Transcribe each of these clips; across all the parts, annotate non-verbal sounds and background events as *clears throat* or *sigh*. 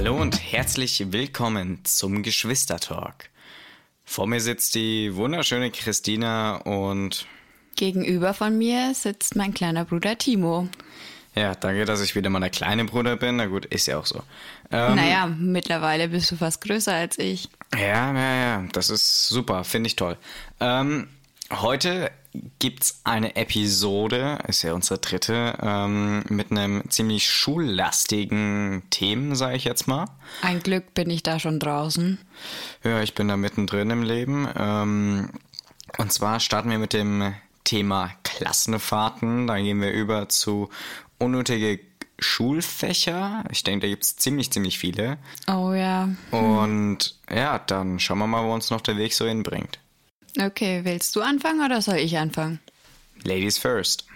Hallo und herzlich willkommen zum Geschwistertalk. Vor mir sitzt die wunderschöne Christina und Gegenüber von mir sitzt mein kleiner Bruder Timo. ja, danke, dass ich wieder mal der kleine Bruder bin. Na gut, ist ja auch so. Ähm, Naja, mittlerweile bist du fast größer als ich. Ja, ja, ja, das ist super, finde ich toll. Ähm, heute gibt's eine Episode, ist ja unsere dritte, ähm, mit einem ziemlich schullastigen Themen, sage ich jetzt mal. Ein Glück bin ich da schon draußen. Ja, ich bin da mittendrin im Leben. Ähm, und zwar starten wir mit dem Thema Klassenfahrten. Dann gehen wir über zu unnötige Schulfächer. Ich denke, da gibt's ziemlich, ziemlich viele. Oh ja. Und ja, dann schauen wir mal, wo uns noch der Weg so hinbringt. Okay, willst du anfangen oder soll ich anfangen? Ladies first.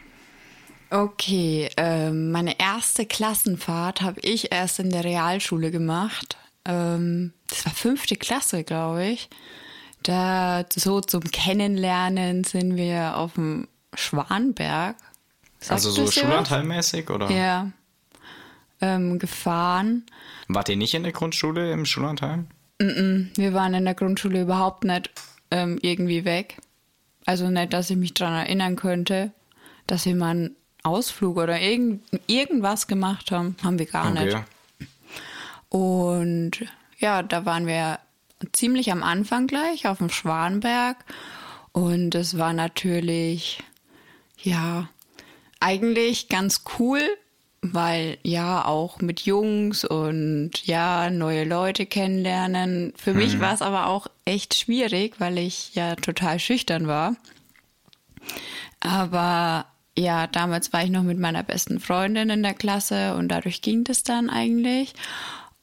Okay, ähm, meine erste Klassenfahrt habe ich erst in der Realschule gemacht. Ähm, das war fünfte Klasse, glaube ich. Da so zum Kennenlernen sind wir auf dem Schwanberg. Sagt also so? Schulanteilmäßig oder? Ja. Ähm, gefahren. Wart ihr nicht in der Grundschule im Schulanteil? Wir waren in der Grundschule überhaupt nicht ähm, irgendwie weg. Also nicht, dass ich mich daran erinnern könnte, dass wir mal einen Ausflug oder irgend, irgendwas gemacht haben. Haben wir gar nicht. Okay. Und ja, da waren wir ziemlich am Anfang gleich auf dem Schwanberg. Und es war natürlich, ja, eigentlich ganz cool, weil ja auch mit Jungs und ja, neue Leute kennenlernen. Für mich war es aber auch echt schwierig, weil ich ja total schüchtern war. Aber ja, damals war ich noch mit meiner besten Freundin in der Klasse und dadurch ging das dann eigentlich.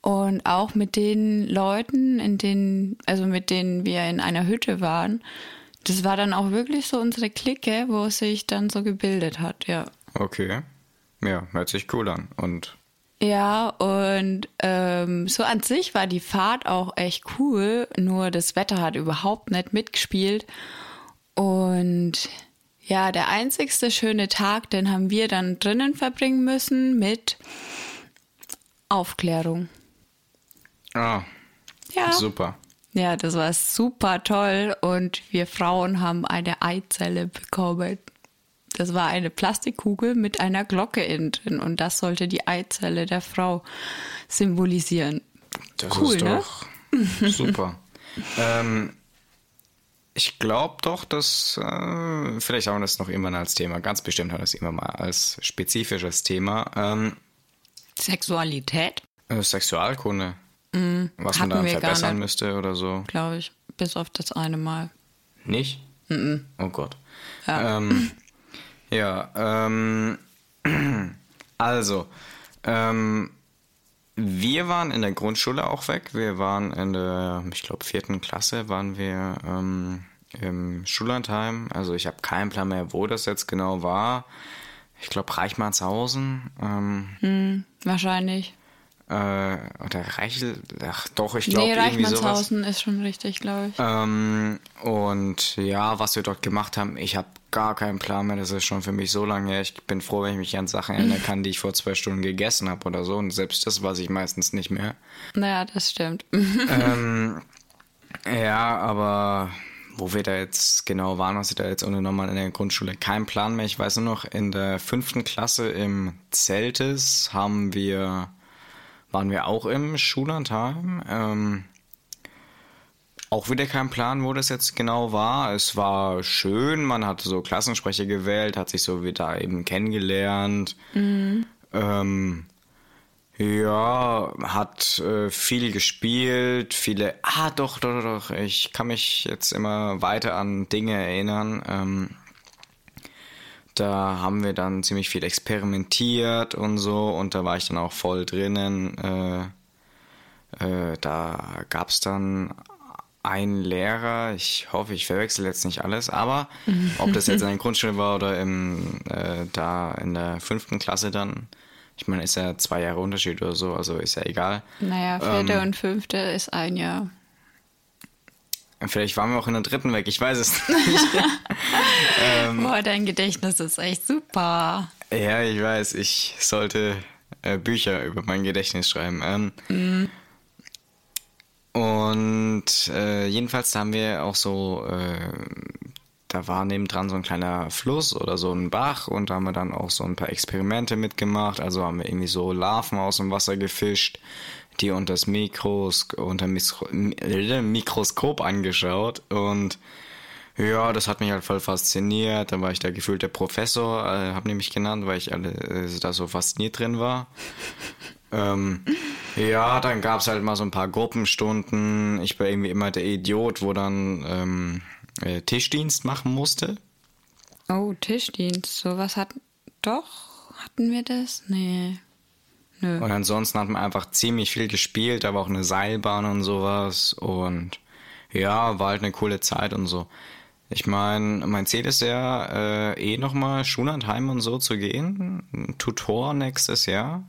Und auch mit den Leuten, in denen, also mit denen wir in einer Hütte waren, das war dann auch wirklich so unsere Clique, wo es sich dann so gebildet hat, ja. Okay. Ja, hört sich cool an. Und Ja, und ähm, so an sich war die Fahrt auch echt cool, nur das Wetter hat überhaupt nicht mitgespielt. Und ja, der einzigste schöne Tag, den haben wir dann drinnen verbringen müssen mit Aufklärung. ah, Ja. super. Ja, das war super toll und wir Frauen haben eine Eizelle bekommen. Das war eine Plastikkugel mit einer Glocke innen drin und das sollte die Eizelle der Frau symbolisieren. Das Cool, ist ne? doch *laughs* super. ähm, ich glaube doch, dass äh, vielleicht haben wir das noch irgendwann als Thema. Ganz bestimmt haben wir das immer mal als spezifisches Thema. Ähm, Sexualität, äh, Sexualkunde. was man da verbessern nicht. müsste oder so. glaube ich, bis auf das eine Mal. Nicht? Oh Gott. Ja. Ähm, *laughs* ja, ähm, *clears throat* also, ähm, wir waren in der Grundschule auch weg. Wir waren in der, ich glaube, vierten Klasse waren wir ähm, im Schullandheim. Also ich habe keinen Plan mehr, wo das jetzt genau war. Ich glaube, Reichmannshausen. Ähm, Wahrscheinlich. Äh, oder Reichel, ach doch, ich glaube Nee, irgendwie sowas. Reichmannshausen ist schon richtig, glaube ich. Ähm, und ja, was wir dort gemacht haben, ich habe gar keinen Plan mehr. Das ist schon für mich so lange her. Ich bin froh, wenn ich mich an Sachen erinnern kann, die ich vor zwei Stunden gegessen habe oder so. Und selbst das weiß ich meistens nicht mehr. Naja, das stimmt. *laughs* Ja, aber wo wir da jetzt genau waren, was wir da jetzt unternommen haben in der Grundschule, kein Plan mehr. Ich weiß nur noch, in der fünften Klasse im Zeltes haben wir, waren wir auch im Schullandheim. Ähm, auch wieder kein Plan, wo das jetzt genau war. Es war schön, man hat so Klassensprecher gewählt, hat sich so wieder eben kennengelernt. Ähm, ja, hat äh, viel gespielt, viele. Ah, doch, doch, doch, doch. Ich kann mich jetzt immer weiter an Dinge erinnern. Ähm, da haben wir dann ziemlich viel experimentiert und so und da war ich dann auch voll drinnen. Äh, äh, da gab's dann einen Lehrer, ich hoffe, ich verwechsel jetzt nicht alles, aber *laughs* ob das jetzt in der Grundschule war oder im, äh, da in der fünften Klasse dann, ich meine, ist ja zwei Jahre Unterschied oder so, also ist ja egal. naja, vierte Ähm. und fünfte ist ein Jahr. Vielleicht waren wir auch in der dritten weg, ich weiß es *laughs* nicht. *laughs* Ähm. Boah, dein Gedächtnis ist echt super. ja, ich weiß, ich sollte äh, Bücher über mein Gedächtnis schreiben. Ähm, mhm. Und äh, jedenfalls da haben wir auch so, äh, da war nebendran so ein kleiner Fluss oder so ein Bach und da haben wir dann auch so ein paar Experimente mitgemacht. Also haben wir irgendwie so Larven aus dem Wasser gefischt, die unter das Mikros unter Mikroskop angeschaut und ja, das hat mich halt voll fasziniert. Da war ich der gefühlte Professor, äh, habe nämlich genannt, weil ich alle, äh, da so fasziniert drin war. *laughs* ähm, ja, dann gab's halt mal so ein paar Gruppenstunden. Ich war irgendwie immer der Idiot, wo dann ähm, äh, Tischdienst machen musste. Oh, Tischdienst. Sowas hat. Doch, hatten wir das? Nee. Nö. Und ansonsten hat man einfach ziemlich viel gespielt, aber auch eine Seilbahn und sowas. Und ja, war halt eine coole Zeit und so. Ich meine, mein Ziel ist ja äh, eh nochmal Schullandheim und so zu gehen. Tutor nächstes Jahr.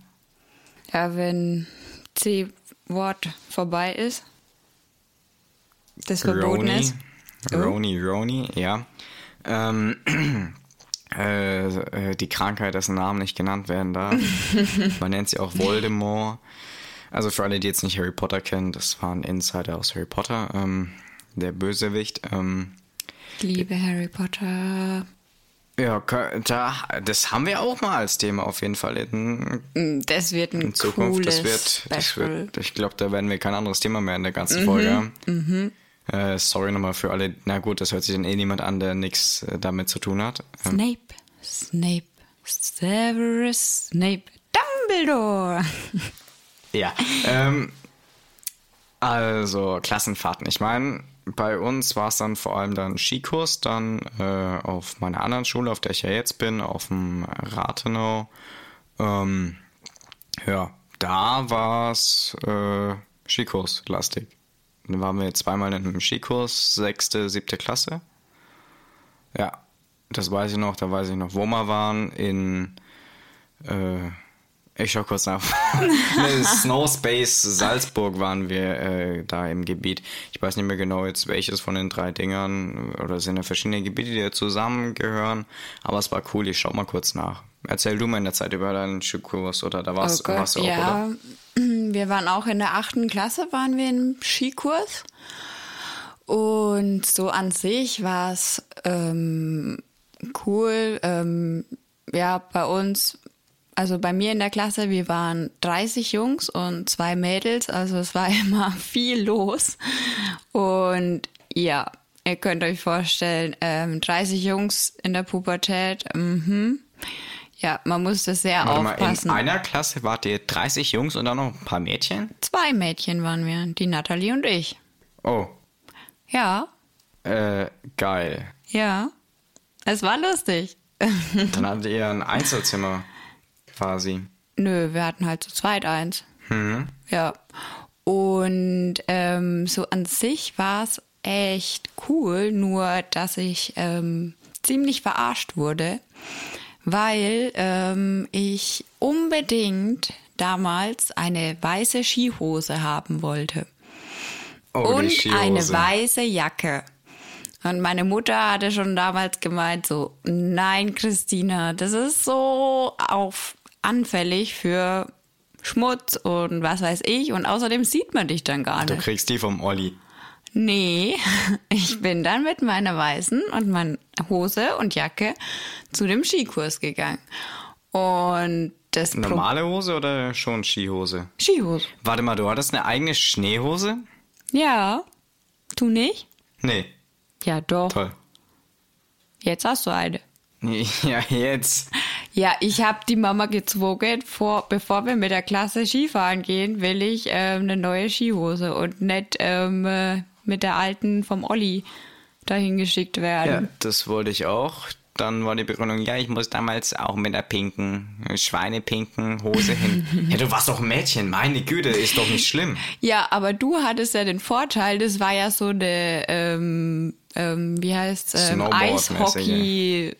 Ja, wenn C-Wort vorbei ist. Das verboten Roni, ist. Roni, Roni, ja. Ähm, *clears throat* äh, äh, die Krankheit, dessen Namen nicht genannt werden darf. *laughs* Man nennt sie auch Voldemort. Also für alle, die jetzt nicht Harry Potter kennen, das war ein Insider aus Harry Potter, ähm, der Bösewicht. Ähm, liebe Harry Potter. Ja, da, das haben wir auch mal als Thema auf jeden Fall in, mm, das wird ein in Zukunft. das wird, das wird, ich glaube, da werden wir kein anderes Thema mehr in der ganzen mhm, Folge haben. Mhm. Äh, sorry nochmal für alle. Na gut, das hört sich dann eh niemand an, der nichts äh, damit zu tun hat. Ähm, Snape, Snape, Severus Snape, Dumbledore. *laughs* ja, ähm, also Klassenfahrten. Ich meine, bei uns war es dann vor allem dann Skikurs, dann äh, auf meiner anderen Schule, auf der ich ja jetzt bin, auf dem Rathenau. Ähm, ja, da war es äh, Skikurs lastig. Dann waren wir zweimal in einem Skikurs, sechste, siebte Klasse. Ja, das weiß ich noch, da weiß ich noch, wo wir waren, in äh, ich schau kurz *laughs* nach. Snow Space Salzburg waren wir äh, da im Gebiet. Ich weiß nicht mehr genau jetzt welches von den drei Dingern oder es sind ja verschiedene Gebiete, die zusammengehören. Aber es war cool. Ich schau mal kurz nach. Erzähl du mal in der Zeit über deinen Skikurs oder da warst, oh warst du auch, ja. oder? *clears throat* Wir waren auch in der achten Klasse, waren wir im Skikurs. Und so an sich war es ähm, cool. Ähm, ja, bei uns also bei mir in der Klasse, wir waren 30 Jungs und zwei Mädels, also es war *laughs* immer viel los. Und ja, ihr könnt euch vorstellen, ähm, 30 Jungs in der Pubertät, mhm. Ja, man musste sehr Warte aufpassen. Mal, in einer Klasse wart ihr 30 Jungs und dann noch ein paar Mädchen? Zwei Mädchen waren wir, die Natalie und ich. Oh. Ja. Äh, geil. Ja. Es war lustig. *laughs* Dann hattet ihr ein Einzelzimmer quasi. Nö, wir hatten halt zu zweit eins. Mhm. Ja. Und ähm, so an sich war es echt cool, nur dass ich ähm, ziemlich verarscht wurde, weil ähm, ich unbedingt damals eine weiße Skihose haben wollte. Oh, und eine weiße Jacke. Und meine Mutter hatte schon damals gemeint, so, nein, Christina, das ist so auf anfällig für Schmutz und was weiß ich. Und außerdem sieht man dich dann gar nicht. Du kriegst die vom Olli. Nee, *laughs* ich bin dann mit meiner weißen und meiner Hose und Jacke zu dem Skikurs gegangen. Und das Normale Hose oder schon Skihose? Skihose. Warte mal, du hattest eine eigene Schneehose? Ja. Du nicht? Nee. Ja, doch. Toll. Jetzt hast du eine. *laughs* Ja, jetzt. Ja, ich habe die Mama gezwungen, vor, bevor wir mit der Klasse Skifahren gehen, will ich ähm, eine neue Skihose und nicht ähm, äh, mit der alten vom Olli dahin geschickt werden. Ja, das wollte ich auch. Dann war die Begründung, ja, ich muss damals auch mit der pinken, schweinepinken Hose hin. *laughs* ja, du warst doch ein Mädchen, meine Güte, ist doch nicht schlimm. Ja, aber du hattest ja den Vorteil, das war ja so eine, ähm, ähm, wie heißt ähm, Eishockey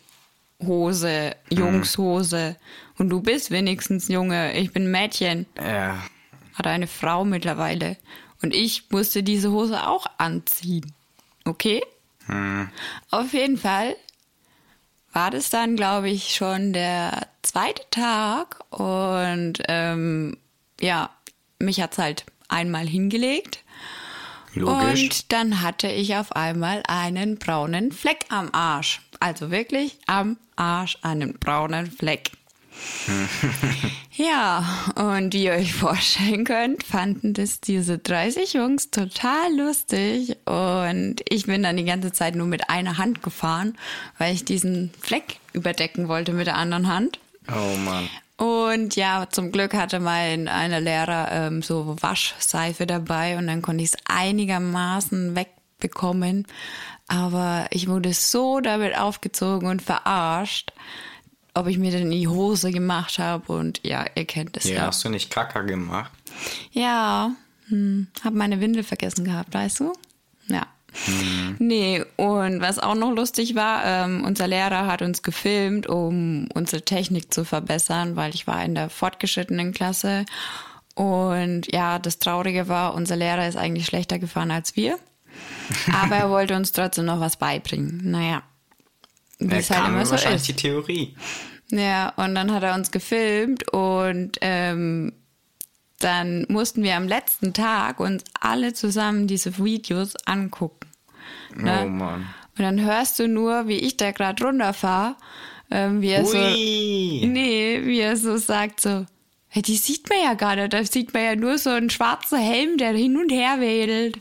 Hose, Jungshose. Und du bist wenigstens Junge. Ich bin Mädchen. Ja. Hat eine Frau mittlerweile. Und ich musste diese Hose auch anziehen. Okay? Hm. Auf jeden Fall war das dann, glaube ich, schon der zweite Tag und ähm, ja, mich hat's halt einmal hingelegt. Logisch. Und dann hatte ich auf einmal einen braunen Fleck am Arsch. Also wirklich am Arsch einen braunen Fleck. *laughs* ja, und wie ihr euch vorstellen könnt, fanden das diese 30 Jungs total lustig. Und ich bin dann die ganze Zeit nur mit einer Hand gefahren, weil ich diesen Fleck überdecken wollte mit der anderen Hand. Oh Mann. Und ja, zum Glück hatte mein einer Lehrer ähm, so Waschseife dabei und dann konnte ich es einigermaßen wegbekommen. Aber ich wurde so damit aufgezogen und verarscht, ob ich mir denn die Hose gemacht habe. Und ja, ihr kennt es Ja, ja. hast du nicht Kacker gemacht? Ja, hm, habe meine Windel vergessen gehabt, weißt du? Ja. Nee, und was auch noch lustig war, ähm, unser Lehrer hat uns gefilmt, um unsere Technik zu verbessern, weil ich war in der fortgeschrittenen Klasse. Und ja, das Traurige war, unser Lehrer ist eigentlich schlechter gefahren als wir. *laughs* Aber er wollte uns trotzdem noch was beibringen. Naja. Wie es halt immer so wahrscheinlich ist. die Theorie. Ja, und dann hat er uns gefilmt und ähm, dann mussten wir am letzten Tag uns alle zusammen diese Videos angucken. Ne? Oh Mann. Und dann hörst du nur, wie ich da gerade runterfahre, ähm, wie er so, Ui. nee, wie er so sagt so, hey, die sieht man ja gar nicht, da sieht man ja nur so einen schwarzen Helm, der hin und her wedelt.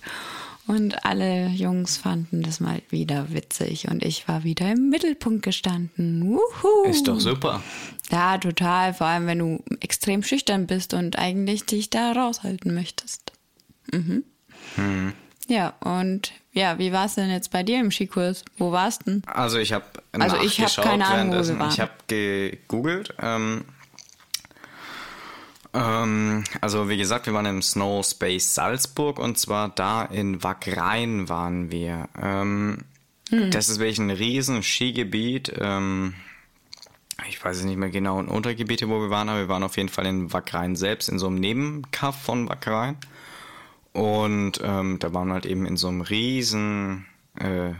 Und alle Jungs fanden das mal wieder witzig und ich war wieder im Mittelpunkt gestanden. Wuhu. Ist doch super. Ja, total. Vor allem, wenn du extrem schüchtern bist und eigentlich dich da raushalten möchtest. Mhm. Ja, und ja, wie war es denn jetzt bei dir im Skikurs? Wo warst du denn? Also ich habe Also ich hab keine Ahnung, wo wir waren. Ich habe gegoogelt. Ähm, ähm, also wie gesagt, wir waren im Snow Space Salzburg und zwar da in Wagrain waren wir. Ähm, Hm. Das ist wirklich ein riesen Skigebiet. Ähm, ich weiß es nicht mehr genau in Untergebiete, wo wir waren, aber wir waren auf jeden Fall in Wagrain selbst, in so einem Nebenkaff von Wagrain. Und ähm, da waren wir halt eben in so einem riesen, äh,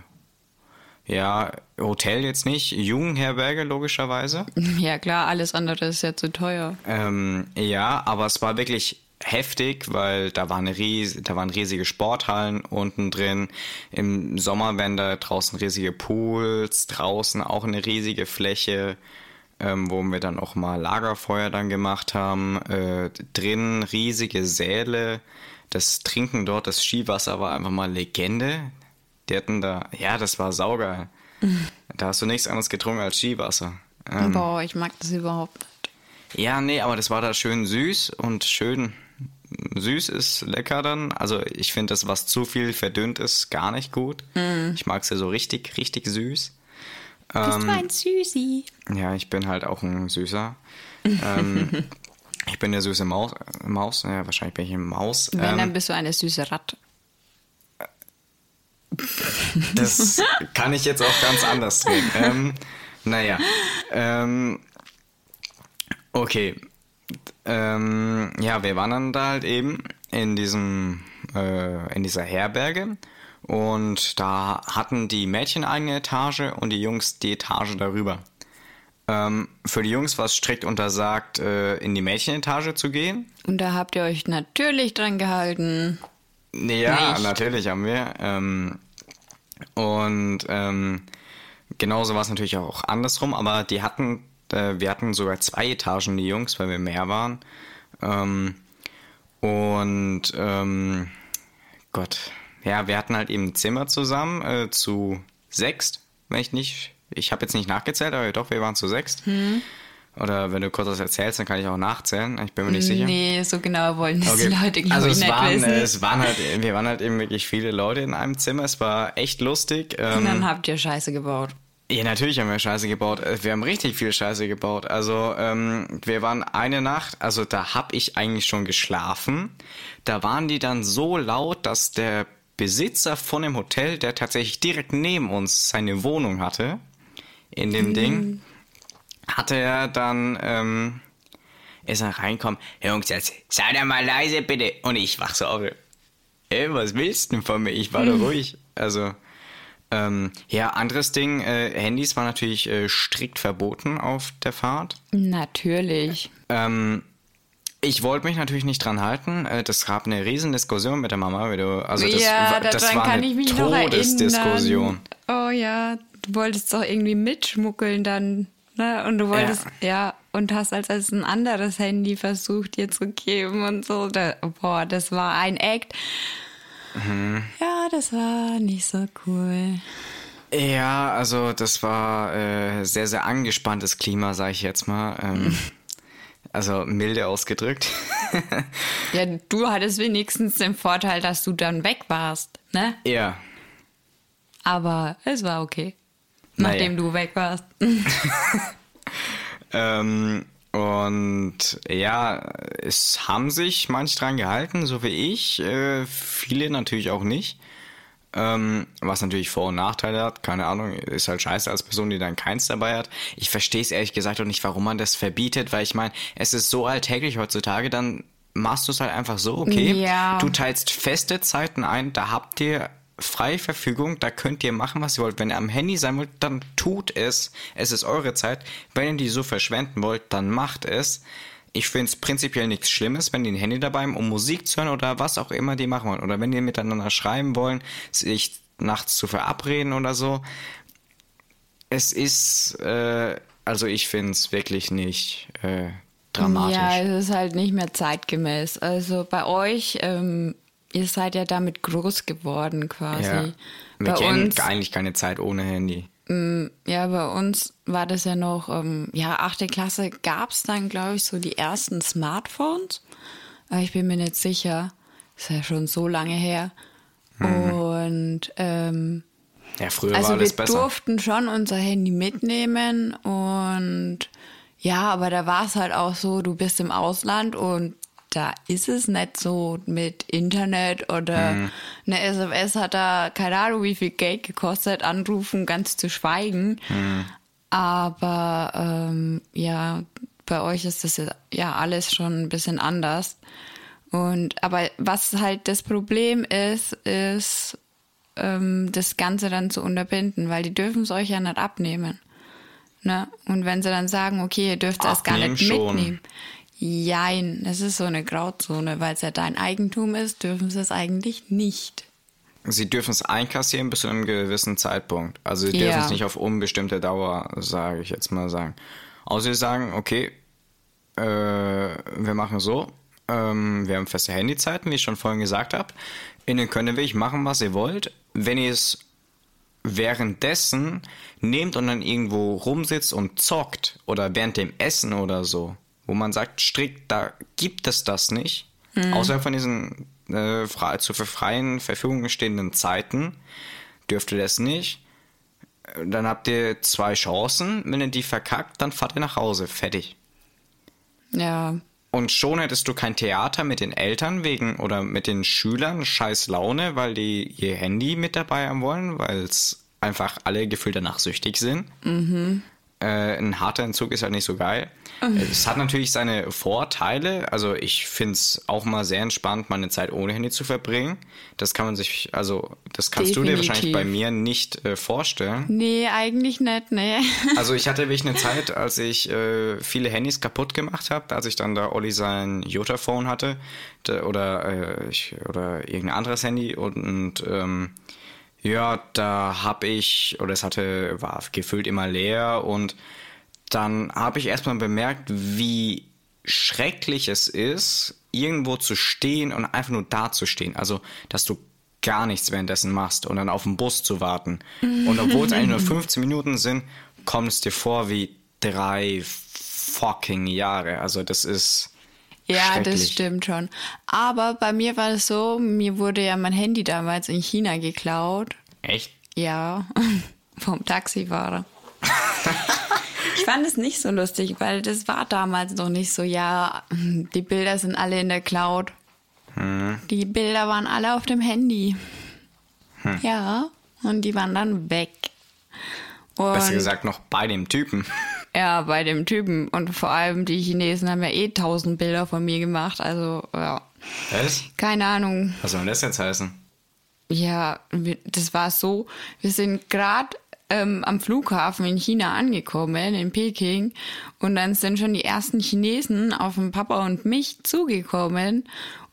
ja, Hotel jetzt nicht, Jugendherberge logischerweise. *laughs* Ja, klar, alles andere ist ja zu teuer. Ähm, ja, aber es war wirklich heftig, weil da, war eine ries da waren riesige Sporthallen unten drin. Im Sommer werden da draußen riesige Pools, draußen auch eine riesige Fläche, ähm, wo wir dann auch mal Lagerfeuer dann gemacht haben. Äh, drin riesige Säle. Das Trinken dort, das Skiwasser war einfach mal Legende. Die hatten da, ja, das war saugeil. *laughs* Da hast du nichts anderes getrunken als Skiwasser. Ähm, Boah, ich mag das überhaupt nicht. ja, nee, aber das war da schön süß und schön süß ist lecker dann. Also ich finde das, was zu viel verdünnt ist, gar nicht gut. Ich mag es ja so richtig, richtig süß. Bist Ähm, du ein Süßi? Ja, ich bin halt auch ein Süßer. *laughs* ähm, ich bin der süße Maus. Maus. Ja, wahrscheinlich bin ich eine Maus. Wenn, Ähm, dann bist du eine süße Ratte. Das kann ich jetzt auch ganz anders drehen. Ähm, naja. Ähm, okay. Ähm, ja, wir waren dann da halt eben in diesem, äh, in dieser Herberge. Und da hatten die Mädchen eine Etage und die Jungs die Etage darüber. Ähm, für die Jungs war es strikt untersagt, äh, in die Mädchenetage zu gehen. Und da habt ihr euch natürlich dran gehalten. Ja, Nicht? natürlich haben wir. Ähm, und ähm, genauso war es natürlich auch andersrum, aber die hatten, äh, wir hatten sogar zwei Etagen, die Jungs, weil wir mehr waren. Ähm, und ähm, Gott, ja, wir hatten halt eben ein Zimmer zusammen äh, zu sechst, wenn ich nicht, ich habe jetzt nicht nachgezählt, aber doch, wir waren zu sechst. Oder wenn du kurz was erzählst, dann kann ich auch nachzählen. Ich bin mir nicht sicher. Nee, so genau wollen das Okay. die Leute, glaube also ich, es nicht waren, wissen. es waren halt, wir waren halt eben wirklich viele Leute in einem Zimmer. Es war echt lustig. Und Ähm, dann habt ihr Scheiße gebaut. ja, natürlich haben wir Scheiße gebaut. Äh, Wir haben richtig viel Scheiße gebaut. Also ähm, wir waren eine Nacht, also da hab ich eigentlich schon geschlafen. Da waren die dann so laut, dass der Besitzer von dem Hotel, der tatsächlich direkt neben uns seine Wohnung hatte, in dem Ding, hatte er dann, ähm, ist er reinkommen, Jungs, jetzt seid ihr mal leise bitte. Und ich wach so auf, ey, was willst du denn von mir? Ich war doch ruhig. Also, Ähm, ja, anderes Ding, äh, Handys waren natürlich äh, strikt verboten auf der Fahrt. Natürlich. Ähm, ich wollte mich natürlich nicht dran halten. Äh, Das gab eine riesen Diskussion mit der Mama. Wie du, also das, ja, war- das daran war kann eine ich mich noch erinnern. Todesdiskussion. Oh ja, du wolltest doch irgendwie mitschmuggeln dann, ne? Und du wolltest, ja, und hast als, als ein anderes Handy versucht, dir zu geben und so. Da, boah, das war ein Act. Mhm. Ja, das war nicht so cool. Ja, also das war äh, sehr, sehr angespanntes Klima, sage ich jetzt mal. Ähm, *laughs* also milde ausgedrückt. *laughs* Ja, du hattest wenigstens den Vorteil, dass du dann weg warst, ne? ja. Aber es war okay. Naja. Nachdem du weg warst. *laughs* *laughs* Ähm, und ja, es haben sich manche dran gehalten, so wie ich. Äh, viele natürlich auch nicht. Ähm, was natürlich Vor- und Nachteile hat. Keine Ahnung, ist halt scheiße als Person, die dann keins dabei hat. Ich verstehe es ehrlich gesagt auch nicht, warum man das verbietet, weil ich meine, es ist so alltäglich heutzutage, dann machst du es halt einfach so, okay? Ja. Du teilst feste Zeiten ein, da habt ihr freie Verfügung, da könnt ihr machen, was ihr wollt. Wenn ihr am Handy sein wollt, dann tut es. Es ist eure Zeit. Wenn ihr die so verschwenden wollt, dann macht es. Ich finde es prinzipiell nichts Schlimmes, wenn die ein Handy dabei haben, um Musik zu hören oder was auch immer die machen wollen. Oder wenn die miteinander schreiben wollen, sich nachts zu verabreden oder so. Es ist, äh, also ich finde es wirklich nicht äh, dramatisch. Ja, es ist halt nicht mehr zeitgemäß. Also bei euch, ähm, ihr seid ja damit groß geworden quasi. Ja. Wir Bei kennen uns, eigentlich keine Zeit ohne Handy. ja, bei uns war das ja noch, ähm, ja, achte Klasse gab es dann, glaube ich, so die ersten Smartphones. Aber ich bin mir nicht sicher. Ist ja schon so lange her. Mhm. Und ähm, Ja, früher also war wir besser. durften schon unser Handy mitnehmen und ja, aber da war es halt auch so, du bist im Ausland und da ist es nicht so mit Internet oder Mhm. eine SMS hat da keine Ahnung, wie viel Geld gekostet, anrufen ganz zu schweigen. Mhm. Aber ähm, ja, bei euch ist das ja, alles schon ein bisschen anders. Und aber was halt das Problem ist, ist ähm, das Ganze dann zu unterbinden, weil die dürfen es euch ja nicht abnehmen. Ne? Und wenn sie dann sagen, okay, ihr dürft es gar nicht schon. mitnehmen. Jein, das ist so eine Grauzone, weil es ja dein Eigentum ist, dürfen sie es eigentlich nicht. Sie dürfen es einkassieren bis zu einem gewissen Zeitpunkt. Also sie Ja. dürfen es nicht auf unbestimmte Dauer, sage ich jetzt mal sagen. Außer sie sagen, okay, äh, wir machen so, ähm, wir haben feste Handyzeiten, wie ich schon vorhin gesagt habe. Innen ihr wirklich machen, was ihr wollt. Wenn ihr es währenddessen nehmt und dann irgendwo rumsitzt und zockt oder während dem Essen oder so, wo man sagt, strikt, da gibt es das nicht, außerhalb von diesen äh, zur freien Verfügung stehenden Zeiten, dürft ihr das nicht. Dann habt ihr zwei Chancen. Wenn ihr die verkackt, dann fahrt ihr nach Hause. Fertig. Ja, Und schon hättest du kein Theater mit den Eltern wegen oder mit den Schülern scheiß Laune, weil die ihr Handy mit dabei haben wollen, weil es einfach alle gefühlt danach süchtig sind. Äh, ein harter Entzug ist halt nicht so geil. Es hat natürlich seine Vorteile. Also ich finde es auch mal sehr entspannt, mal eine Zeit ohne Handy zu verbringen. Das kann man sich, also das kannst du dir wahrscheinlich Definitiv. bei mir nicht äh, vorstellen. nee, eigentlich nicht, nee. *laughs* Also ich hatte wirklich eine Zeit, als ich äh, viele Handys kaputt gemacht habe, als ich dann da Olli sein Jotaphone hatte da, oder, äh, ich, oder irgendein anderes Handy und, und ähm, ja, da habe ich, oder es hatte, war gefüllt immer leer und dann habe ich erstmal bemerkt, wie schrecklich es ist, irgendwo zu stehen und einfach nur da zu stehen. Also, dass du gar nichts währenddessen machst und dann auf den Bus zu warten. Und obwohl es eigentlich nur *laughs* 15 Minuten sind, kommt es dir vor wie drei fucking Jahre. Also, das ist. Ja, das stimmt schon. Aber bei mir war es so, mir wurde ja mein Handy damals in China geklaut. Echt? Ja, *laughs* vom Taxifahrer. *laughs* ich fand es nicht so lustig, weil das war damals noch nicht so, ja, die Bilder sind alle in der Cloud. Die Bilder waren alle auf dem Handy. Ja, und die waren dann weg. Und Besser gesagt, noch bei dem Typen. Ja, bei dem Typen. Und vor allem die Chinesen haben ja eh tausend Bilder von mir gemacht. Also, ja, Was? keine Ahnung. Was soll denn das jetzt heißen? ja, das war so, wir sind gerade ähm, am Flughafen in China angekommen, in Peking. Und dann sind schon die ersten Chinesen auf den Papa und mich zugekommen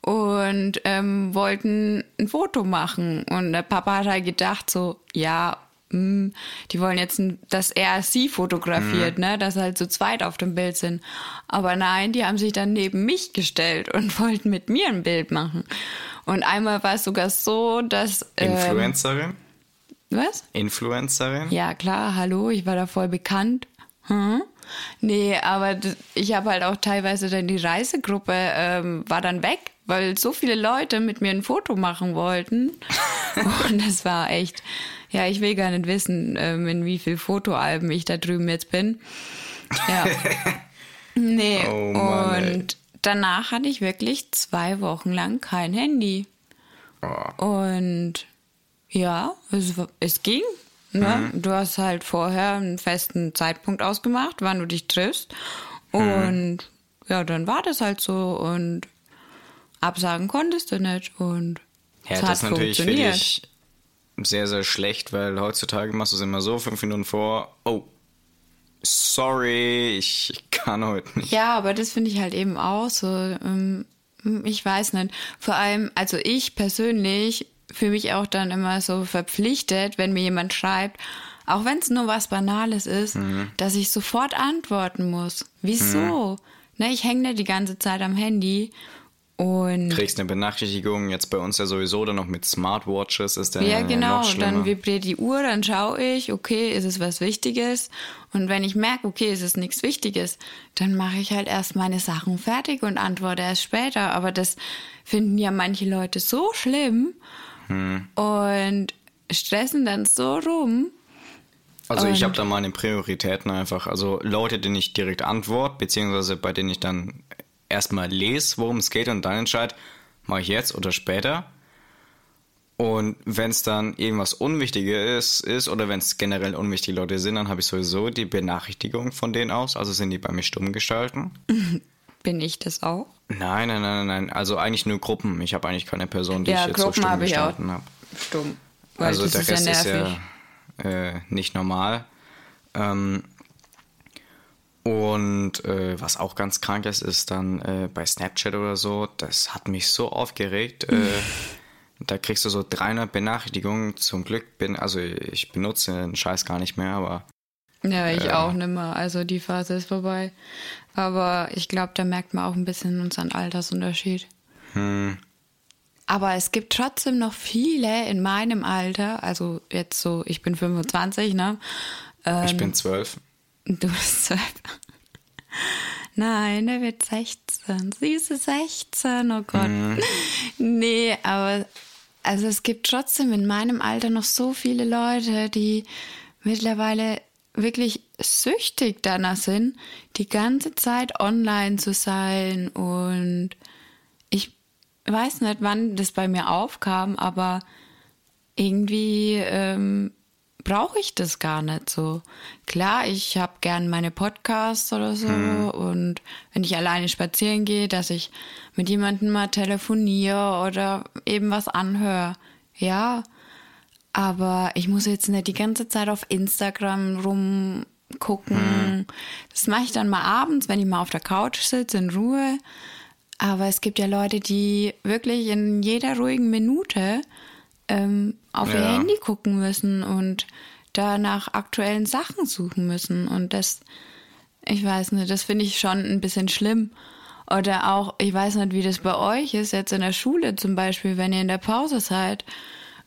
und ähm, wollten ein Foto machen. Und der Papa hat halt gedacht so, ja, mh, hm, die wollen jetzt, dass er sie fotografiert, mhm. ne, dass sie halt zu zweit auf dem Bild sind. Aber nein, die haben sich dann neben mich gestellt und *laughs* wollten mit mir ein Bild machen. Und einmal war es sogar so, dass... Ähm, Influencerin? Was? Influencerin? Ja, klar, hallo, ich war da voll bekannt. Hm? Nee, aber ich habe halt auch teilweise dann die Reisegruppe ähm, war dann weg, weil so viele Leute mit mir ein Foto machen wollten. *laughs* Und das war echt, ja, ich will gar nicht wissen, ähm, in wie viel Fotoalben ich da drüben jetzt bin. Ja. *laughs* nee, oh Mann, und ey. danach hatte ich wirklich zwei Wochen lang kein Handy. Oh. Und ja, es, es ging. Ne? Mhm. Du hast halt vorher einen festen Zeitpunkt ausgemacht, wann du dich triffst. Mhm. Und mhm. ja, dann war das halt so. Und absagen konntest du nicht. Und ja, das ist natürlich für dich sehr, sehr schlecht, weil heutzutage machst du es immer so, fünf Minuten vor, oh, sorry, ich kann heute nicht. Ja, aber das finde ich halt eben auch so. Ähm, ich weiß nicht. Vor allem, also ich persönlich für mich auch dann immer so verpflichtet, wenn mir jemand schreibt, auch wenn es nur was Banales ist, mhm. dass ich sofort antworten muss. Wieso? Mhm. Ne, ich hänge nicht die ganze Zeit am Handy und kriegst eine Benachrichtigung, jetzt bei uns ja sowieso dann noch mit Smartwatches ist der Ja, genau, dann vibriert die Uhr, dann schaue ich, okay, ist es was Wichtiges? Und wenn ich merke, okay, ist es nichts Wichtiges, dann mache ich halt erst meine Sachen fertig und antworte erst später. Aber das finden ja manche Leute so schlimm hm. und stressen dann so rum. Also ich habe da meine Prioritäten einfach. Also Leute, denen ich direkt antworte, beziehungsweise bei denen ich dann erstmal lese, worum es geht und dann entscheide, mache ich jetzt oder später. Und wenn es dann irgendwas Unwichtiges ist oder wenn es generell unwichtige Leute sind, dann habe ich sowieso die Benachrichtigung von denen aus. Also sind die bei mir stumm gestalten. *laughs* Bin ich das auch? Nein, nein, nein, nein. Also eigentlich nur Gruppen. Ich habe eigentlich keine Person, die ja, ich jetzt Gruppen so stumm gestalten habe. Stumm. Weil also der Rest ist ja, ist ja äh, nicht normal. Ähm, und äh, was auch ganz krank ist, ist dann äh, bei Snapchat oder so, das hat mich so aufgeregt. Äh, *laughs* da kriegst du so 300 Benachrichtigungen. Zum Glück bin, also ich benutze den Scheiß gar nicht mehr, aber. Ja, ich äh, auch nicht mehr. Also die Phase ist vorbei. Aber ich glaube, da merkt man auch ein bisschen unseren Altersunterschied. Hm. Aber es gibt trotzdem noch viele in meinem Alter, also jetzt so, ich bin 25, ne? Ähm, ich bin 12. Du bist zwölf. Nein, er wird 16. Süße 16, oh Gott. Mhm. Nee, aber also es gibt trotzdem in meinem Alter noch so viele Leute, die mittlerweile wirklich süchtig danach sind, die ganze Zeit online zu sein. Und ich weiß nicht, wann das bei mir aufkam, aber irgendwie ähm, brauche ich das gar nicht so. Klar, ich habe gern meine Podcasts oder so hm. und wenn ich alleine spazieren gehe, dass ich mit jemandem mal telefoniere oder eben was anhöre. Ja, aber ich muss jetzt nicht die ganze Zeit auf Instagram rumgucken. Hm. Das mache ich dann mal abends, wenn ich mal auf der Couch sitze in Ruhe. Aber es gibt ja Leute, die wirklich in jeder ruhigen Minute ähm, auf ja. ihr Handy gucken müssen und da nach aktuellen Sachen suchen müssen. Und das, ich weiß nicht, das finde ich schon ein bisschen schlimm. Oder auch, ich weiß nicht, wie das bei euch ist, jetzt in der Schule zum Beispiel, wenn ihr in der Pause seid.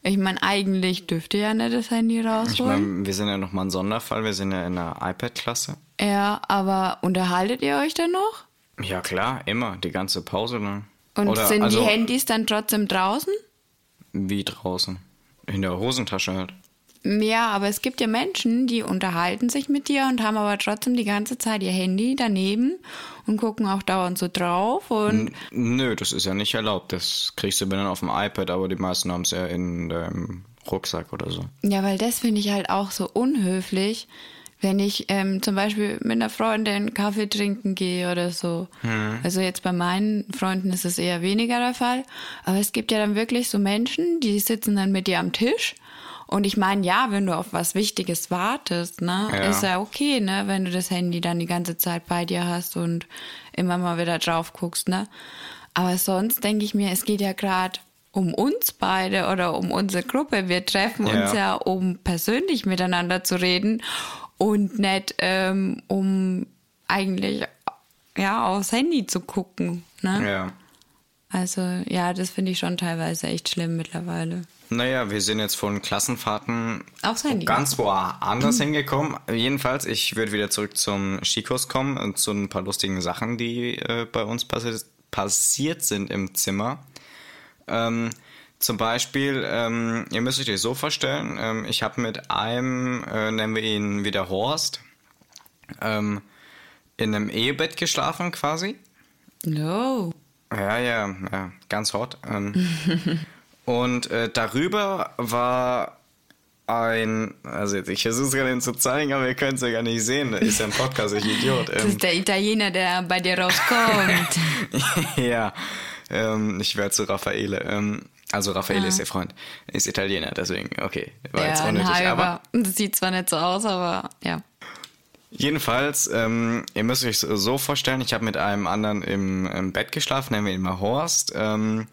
Ich meine, eigentlich dürft ihr ja nicht das Handy rausholen. Ich meine, wir sind ja nochmal ein Sonderfall, wir sind ja in der iPad-Klasse. Ja, aber unterhaltet ihr euch dann noch? Ja, klar, immer, die ganze Pause lang. Und Oder, sind also, die Handys dann trotzdem draußen? Wie draußen? In der Hosentasche halt. Ja, aber es gibt ja Menschen, die unterhalten sich mit dir und haben aber trotzdem die ganze Zeit ihr Handy daneben und gucken auch dauernd so drauf und. nö, das ist ja nicht erlaubt. Das kriegst du dann auf dem iPad, aber die meisten haben es ja in dem Rucksack oder so. Ja, weil das finde ich halt auch so unhöflich, wenn ich ähm, zum Beispiel mit einer Freundin Kaffee trinken gehe oder so. Mhm. Also jetzt bei meinen Freunden ist es eher weniger der Fall. Aber es gibt ja dann wirklich so Menschen, die sitzen dann mit dir am Tisch. Und ich meine, ja, wenn du auf was Wichtiges wartest, ne, ja. ist ja okay, ne, wenn du das Handy dann die ganze Zeit bei dir hast und immer mal wieder drauf guckst, ne. Aber sonst denke ich mir, es geht ja gerade um uns beide oder um unsere Gruppe. Wir treffen ja. uns ja, um persönlich miteinander zu reden und nicht ähm, um eigentlich ja aufs Handy zu gucken. Ne? Ja. Also ja, das finde ich schon teilweise echt schlimm mittlerweile. Naja, wir sind jetzt von Klassenfahrten Aufs Handy. ganz woanders mhm. *clears throat* hingekommen. Jedenfalls, ich würde wieder zurück zum Skikurs kommen und zu ein paar lustigen Sachen, die äh, bei uns passi passiert sind im Zimmer. Ähm, zum Beispiel, ähm, ihr müsst euch das so vorstellen, ähm, ich habe mit einem, äh, nennen wir ihn wieder Horst, ähm, in einem Ehebett geschlafen quasi. No. Ja, ja, ja, ganz hot. Ähm, *laughs* und äh, darüber war ein, also jetzt, ich versuche es gerade zu zeigen, aber ihr könnt es ja gar nicht sehen. Das ist ja ein Podcast, ich Idiot. *laughs* das ist ähm. der Italiener, der bei dir rauskommt. *laughs* ja, ähm, ich werde zu Raffaele. Ähm, also Raffaele ah. ist der Freund, ist Italiener, deswegen, okay, war ja, jetzt unnötig. Aber das sieht zwar nicht so aus, aber ja. Jedenfalls, ähm, ihr müsst euch so vorstellen, ich habe mit einem anderen im, im, Bett geschlafen, nennen wir ihn mal Horst. Ähm,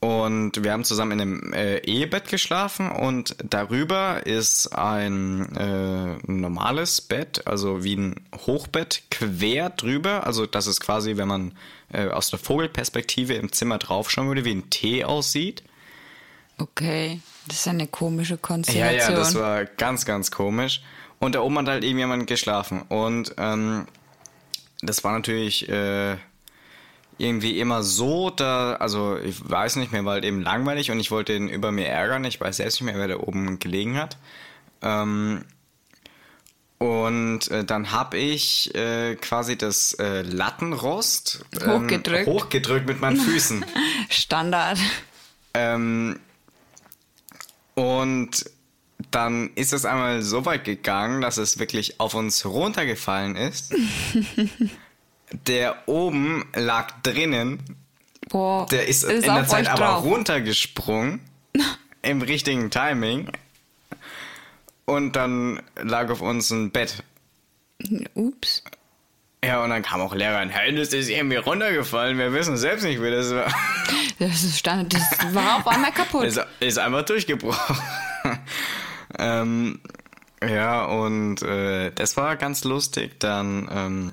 und wir haben zusammen in einem äh, Ehebett geschlafen und darüber ist ein äh, normales Bett, also wie ein Hochbett, quer drüber. Also das ist quasi, wenn man äh, aus der Vogelperspektive im Zimmer draufschauen würde, wie ein T aussieht. Okay, das ist eine komische Konstellation. Ja, ja, das war ganz, ganz komisch. Und da oben hat halt irgendjemand geschlafen. Und ähm, das war natürlich äh, irgendwie immer so, da, also ich weiß nicht mehr, war halt eben langweilig und ich wollte ihn über mir ärgern. Ich weiß selbst nicht mehr, wer da oben gelegen hat. Ähm, und äh, dann habe ich äh, quasi das äh, Lattenrost ähm, hochgedrückt. hochgedrückt mit meinen *laughs* Füßen. Standard. Ähm, und dann ist es einmal so weit gegangen, dass es wirklich auf uns runtergefallen ist. *laughs* Der oben lag drinnen. Boah, der ist, ist in der Zeit aber drauf. runtergesprungen. *laughs* Im richtigen Timing. Und dann lag auf uns ein Bett. Ups. Ja, und dann kam auch Lehrer in Hey, das ist irgendwie runtergefallen. Wir wissen selbst nicht, wie das war. *laughs* Das, stand, das war auf einmal kaputt. Ist, ist einfach durchgebrochen. *laughs* ähm, ja, und äh, das war ganz lustig. Dann. Ähm,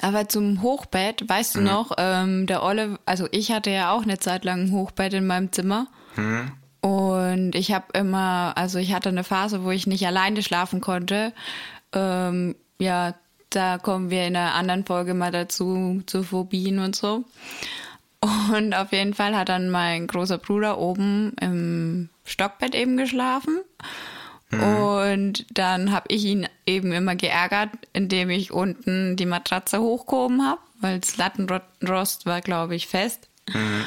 aber zum Hochbett, weißt du mhm. noch, ähm, der Olle, also ich hatte ja auch eine Zeit lang ein Hochbett in meinem Zimmer. Mhm. Und ich habe immer, also ich hatte eine Phase, wo ich nicht alleine schlafen konnte. Ähm, ja, da kommen wir in einer anderen Folge mal dazu, zu Phobien und so. Und auf jeden Fall hat dann mein großer Bruder oben im Stockbett eben geschlafen. Mhm. Und dann habe ich ihn eben immer geärgert, indem ich unten die Matratze hochgehoben habe, weil das Lattenrost war, glaube ich, fest. Mhm.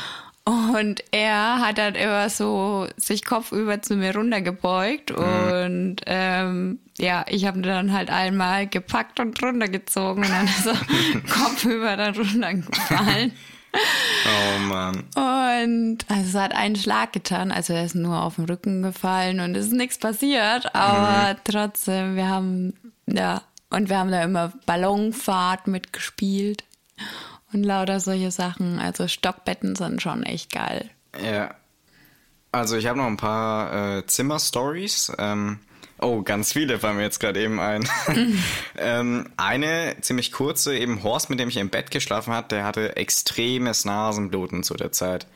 Und er hat dann immer so sich kopfüber zu mir runtergebeugt mhm. und ähm, ja, ich habe dann halt einmal gepackt und runtergezogen und dann ist er *laughs* kopfüber dann runtergefallen. *laughs* Oh Mann. Und also es hat einen Schlag getan, also er ist nur auf den Rücken gefallen und es ist nichts passiert, aber mhm. trotzdem, wir haben, ja, und wir haben da immer Ballonfahrt mitgespielt und lauter solche Sachen. Also Stockbetten sind schon echt geil. Ja. Also ich habe noch ein paar äh, Zimmer-Stories. Ähm, oh, ganz viele fallen mir jetzt gerade eben ein. *laughs* ähm, eine ziemlich kurze, eben Horst, mit dem ich im Bett geschlafen habe, der hatte extremes Nasenbluten zu der Zeit.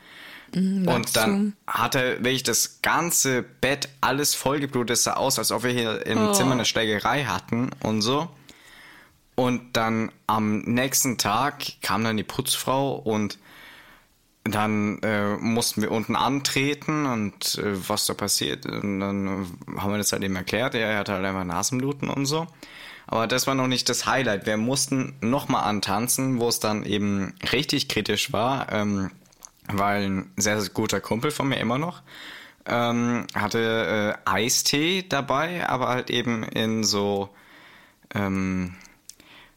Mhm, und dann hatte wirklich das ganze Bett alles vollgeblutet. Es sah aus, als ob wir hier im oh. Zimmer eine Schlägerei hatten und so. Und dann am nächsten Tag kam dann die Putzfrau und dann äh, mussten wir unten antreten und äh, was da passiert. Und dann haben wir das halt eben erklärt. Er hatte halt einfach Nasenbluten und so. Aber das war noch nicht das Highlight. Wir mussten nochmal antanzen, wo es dann eben richtig kritisch war, ähm, weil ein sehr, sehr guter Kumpel von mir immer noch ähm, hatte äh, Eistee dabei, aber halt eben in so ähm,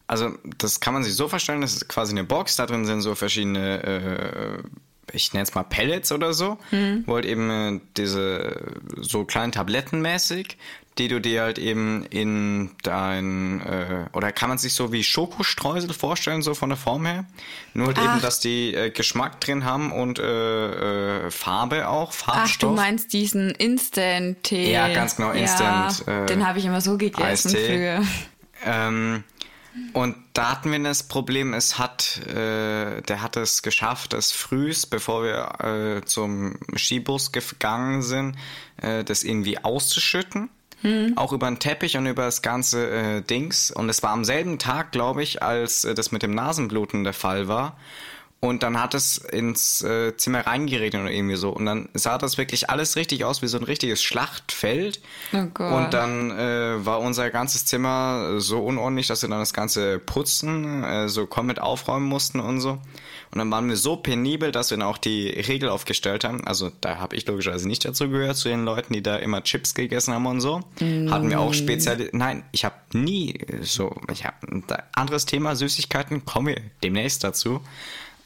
also das kann man sich so vorstellen, das ist quasi eine Box, da drin sind so verschiedene, äh, ich nenne es mal Pellets oder so, mhm. wo halt eben äh, diese so kleinen Tabletten mäßig, die du dir halt eben in dein, äh, oder kann man sich so wie Schokostreusel vorstellen, so von der Form her? Nur halt eben, dass die äh, Geschmack drin haben und äh, äh, Farbe auch, Farbstoff. Ach, du meinst diesen Instant-Tee. Ja, ganz genau, Instant. Ja, äh, den habe ich immer so gegessen früher. Ähm, und da hatten wir das Problem, es hat, äh, der hat es geschafft, das frühst, bevor wir äh, zum Skibus gegangen sind, äh, das irgendwie auszuschütten. Hm. Auch über den Teppich und über das ganze äh, Dings. Und es war am selben Tag, glaube ich, als äh, das mit dem Nasenbluten der Fall war. Und dann hat es ins äh, Zimmer reingeregnet oder irgendwie so. Und dann sah das wirklich alles richtig aus wie so ein richtiges Schlachtfeld. Oh. Und dann äh, war unser ganzes Zimmer so unordentlich, dass wir dann das ganze Putzen äh, so komplett aufräumen mussten und so. Und dann waren wir so penibel, dass wir dann auch die Regel aufgestellt haben. Also da habe ich logischerweise nicht dazu gehört, zu den Leuten, die da immer Chips gegessen haben und so. Mm. Hatten wir auch speziell. Nein, ich habe nie so. Ich habe ein anderes Thema, Süßigkeiten, kommen wir demnächst dazu.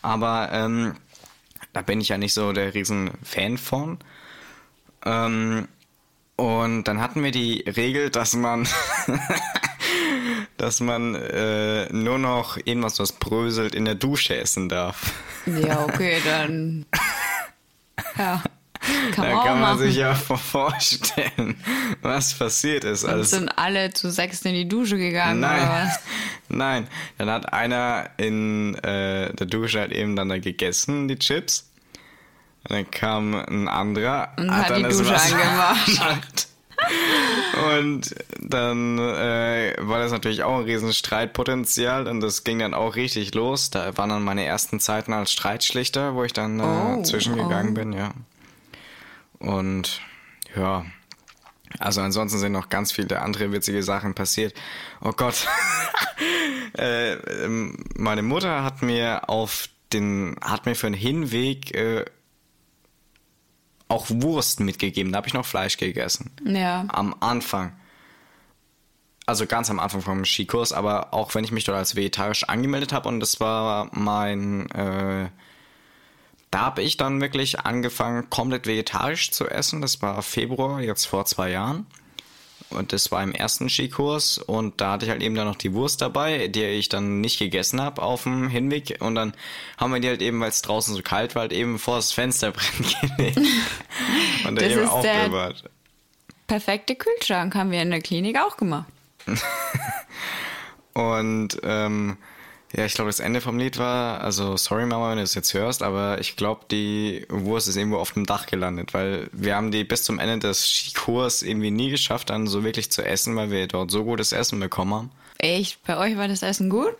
Aber ähm, da bin ich ja nicht so der riesen Fan von. Ähm, und dann hatten wir die Regel, dass man, *laughs* dass man äh, nur noch irgendwas, was bröselt, in der Dusche essen darf. Ja, okay, dann. *laughs* Ja. *laughs* Kann da man kann man sich ja *laughs* vorstellen, was passiert ist. Und also, sind alle zu sechs in die Dusche gegangen nein, oder was? *laughs* Nein, dann hat einer in äh, der Dusche halt eben dann da gegessen, die Chips. Und dann kam ein anderer, und hat, hat dann die Dusche angemacht. Und dann äh, war das natürlich auch ein riesen Streitpotenzial und das ging dann auch richtig los. Da waren dann meine ersten Zeiten als Streitschlichter, wo ich dann äh, oh, zwischengegangen oh. bin, ja. Und ja, also ansonsten sind noch ganz viele andere witzige Sachen passiert. Oh Gott. *laughs* äh, ähm, meine Mutter hat mir auf den, hat mir für den Hinweg äh, auch Wurst mitgegeben. Da habe ich noch Fleisch gegessen. Ja. Am Anfang. Also ganz am Anfang vom Skikurs, aber auch wenn ich mich dort als vegetarisch angemeldet habe und das war mein äh, da habe ich dann wirklich angefangen, komplett vegetarisch zu essen. Das war Februar, jetzt vor zwei Jahren. Und das war im ersten Skikurs und da hatte ich halt eben dann noch die Wurst dabei, die ich dann nicht gegessen habe auf dem Hinweg. Und dann haben wir die halt eben, weil es draußen so kalt war, halt eben vor das Fenster *laughs* brennen gelegt. und da eben aufbewahrt. Perfekte Kühlschrank haben wir in der Klinik auch gemacht. *laughs* und ähm, ja, ich glaube, das Ende vom Lied war, also sorry Mama, wenn du es jetzt hörst, aber ich glaube, die Wurst ist irgendwo auf dem Dach gelandet, weil wir haben die bis zum Ende des Skikurs irgendwie nie geschafft, dann so wirklich zu essen, weil wir dort so gutes Essen bekommen haben. Echt? Bei euch war das Essen gut?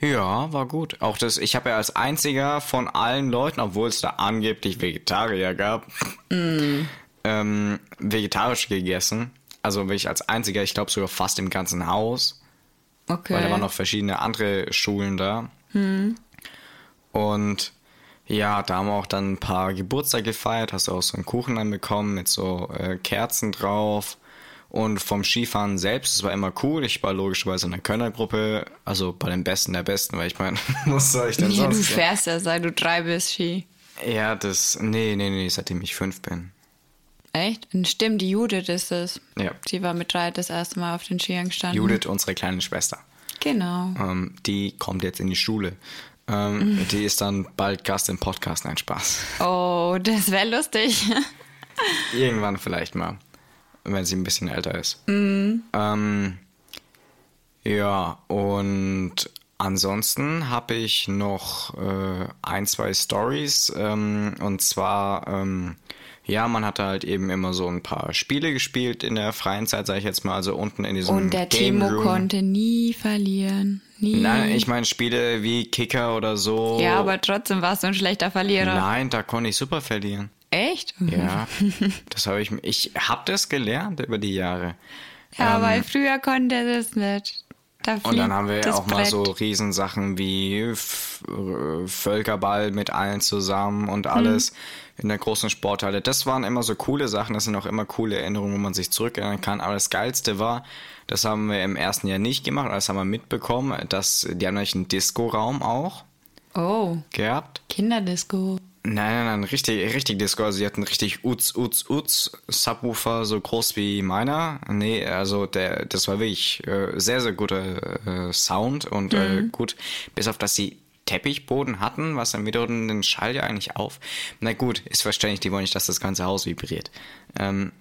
Ja, war gut. Auch das, ich habe ja als einziger von allen Leuten, obwohl es da angeblich Vegetarier gab, mm. ähm, vegetarisch gegessen. Also wirklich als einziger, ich glaube sogar fast im ganzen Haus. Okay. Weil da waren noch verschiedene andere Schulen da. Hm. Und ja, da haben wir auch dann ein paar Geburtstage gefeiert, hast du auch so einen Kuchen dann bekommen mit so äh, Kerzen drauf. Und vom Skifahren selbst, das war immer cool. Ich war logischerweise in der Kölner-Gruppe, also bei den Besten der Besten, weil ich meine, was *laughs* soll ich denn ja, sonst? Du fährst ja, seit du drei bist Ski. Ja, das, nee, nee, nee, seitdem ich fünf bin. Echt? Stimmt, die Judith ist es. Ja. Die war mit drei das erste Mal auf den Skiern gestanden. Judith, unsere kleine Schwester. Genau. Ähm, die kommt jetzt in die Schule. Ähm, mhm. Die ist dann bald Gast im Podcast. Nein, Spaß. Oh, das wäre lustig. *laughs* Irgendwann vielleicht mal, wenn sie ein bisschen älter ist. Mhm. Ähm, ja, und ansonsten habe ich noch äh, ein, zwei Stories. Ähm, und zwar ähm, ja, man hatte halt eben immer so ein paar Spiele gespielt in der freien Zeit, sage ich jetzt mal, also unten in diesem Und der Game Timo Room. konnte nie verlieren. Nie. Nein, ich meine Spiele wie Kicker oder so. Ja, aber trotzdem warst du ein schlechter Verlierer. Nein, da konnte ich super verlieren. Echt? Ja, *laughs* das habe ich, ich habe das gelernt über die Jahre. Ja, ähm, weil früher konnte er das nicht. Da Und dann haben wir das auch mal so Brett. Riesensachen wie äh, Völkerball mit allen zusammen und alles in der großen Sporthalle. Das waren immer so coole Sachen, das sind auch immer coole Erinnerungen, wo man sich zurückerinnern kann. Aber das Geilste war, das haben wir im ersten Jahr nicht gemacht, das haben wir mitbekommen, dass die haben nämlich einen Disco-Raum auch Oh, gehabt. Kinderdisco. Nein, nein, nein, richtig, richtig Disco. Also sie hatten richtig Uts, Uts, Uts Subwoofer, so groß wie meiner. Nee, also der, das war wirklich äh, sehr, sehr guter äh, Sound und äh, gut, bis auf dass sie Teppichboden hatten, was dann wiederum den Schall ja eigentlich auf. Na gut, ist verständlich, die wollen nicht, dass das ganze Haus vibriert. Ähm,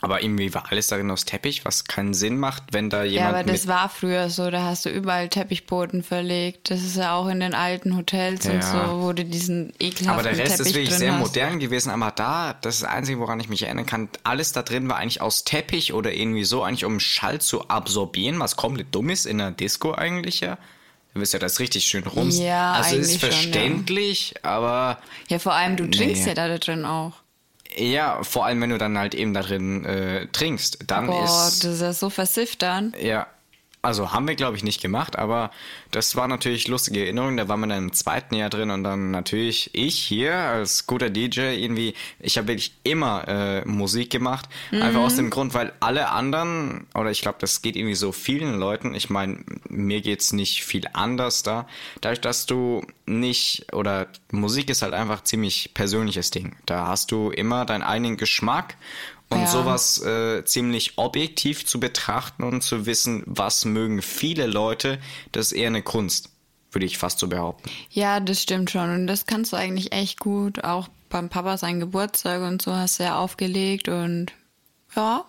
aber irgendwie war alles darin aus Teppich, was keinen Sinn macht, wenn da Ja, jemand aber das war früher so, da hast du überall Teppichboden verlegt. Das ist ja auch in den alten Hotels und Ja. so, wo du diesen ekelhaften Aber der Rest Teppich ist wirklich sehr hast. modern gewesen, aber da, das ist das Einzige, woran ich mich erinnern kann, alles da drin war eigentlich aus Teppich oder irgendwie so, eigentlich um Schall zu absorbieren, was komplett dumm ist in der Disco eigentlich ja. Du wirst ja das richtig schön rums. Ja, also ist eigentlich schon, ja. verständlich, aber Ja, vor allem, du trinkst Nee. ja da drin auch. Ja, vor allem wenn du dann halt eben da drin äh, trinkst, dann Boah, ist das ist ja so versifft dann. Ja, also haben wir, glaube ich, nicht gemacht, aber das war natürlich lustige Erinnerung. Da waren wir dann im zweiten Jahr drin und dann natürlich ich hier als guter DJ irgendwie, ich habe wirklich immer äh, Musik gemacht. Einfach aus dem Grund, weil alle anderen, oder ich glaube, das geht irgendwie so vielen Leuten, ich meine, mir geht's nicht viel anders da, dadurch, dass du nicht, oder Musik ist halt einfach ziemlich persönliches Ding. Da hast du immer deinen eigenen Geschmack und Ja. sowas äh, ziemlich objektiv zu betrachten und zu wissen, was mögen viele Leute, das ist eher eine Kunst, würde ich fast so behaupten. Ja, das stimmt schon. Und das kannst du eigentlich echt gut. Auch beim Papa sein Geburtstag und so hast du ja aufgelegt und ja,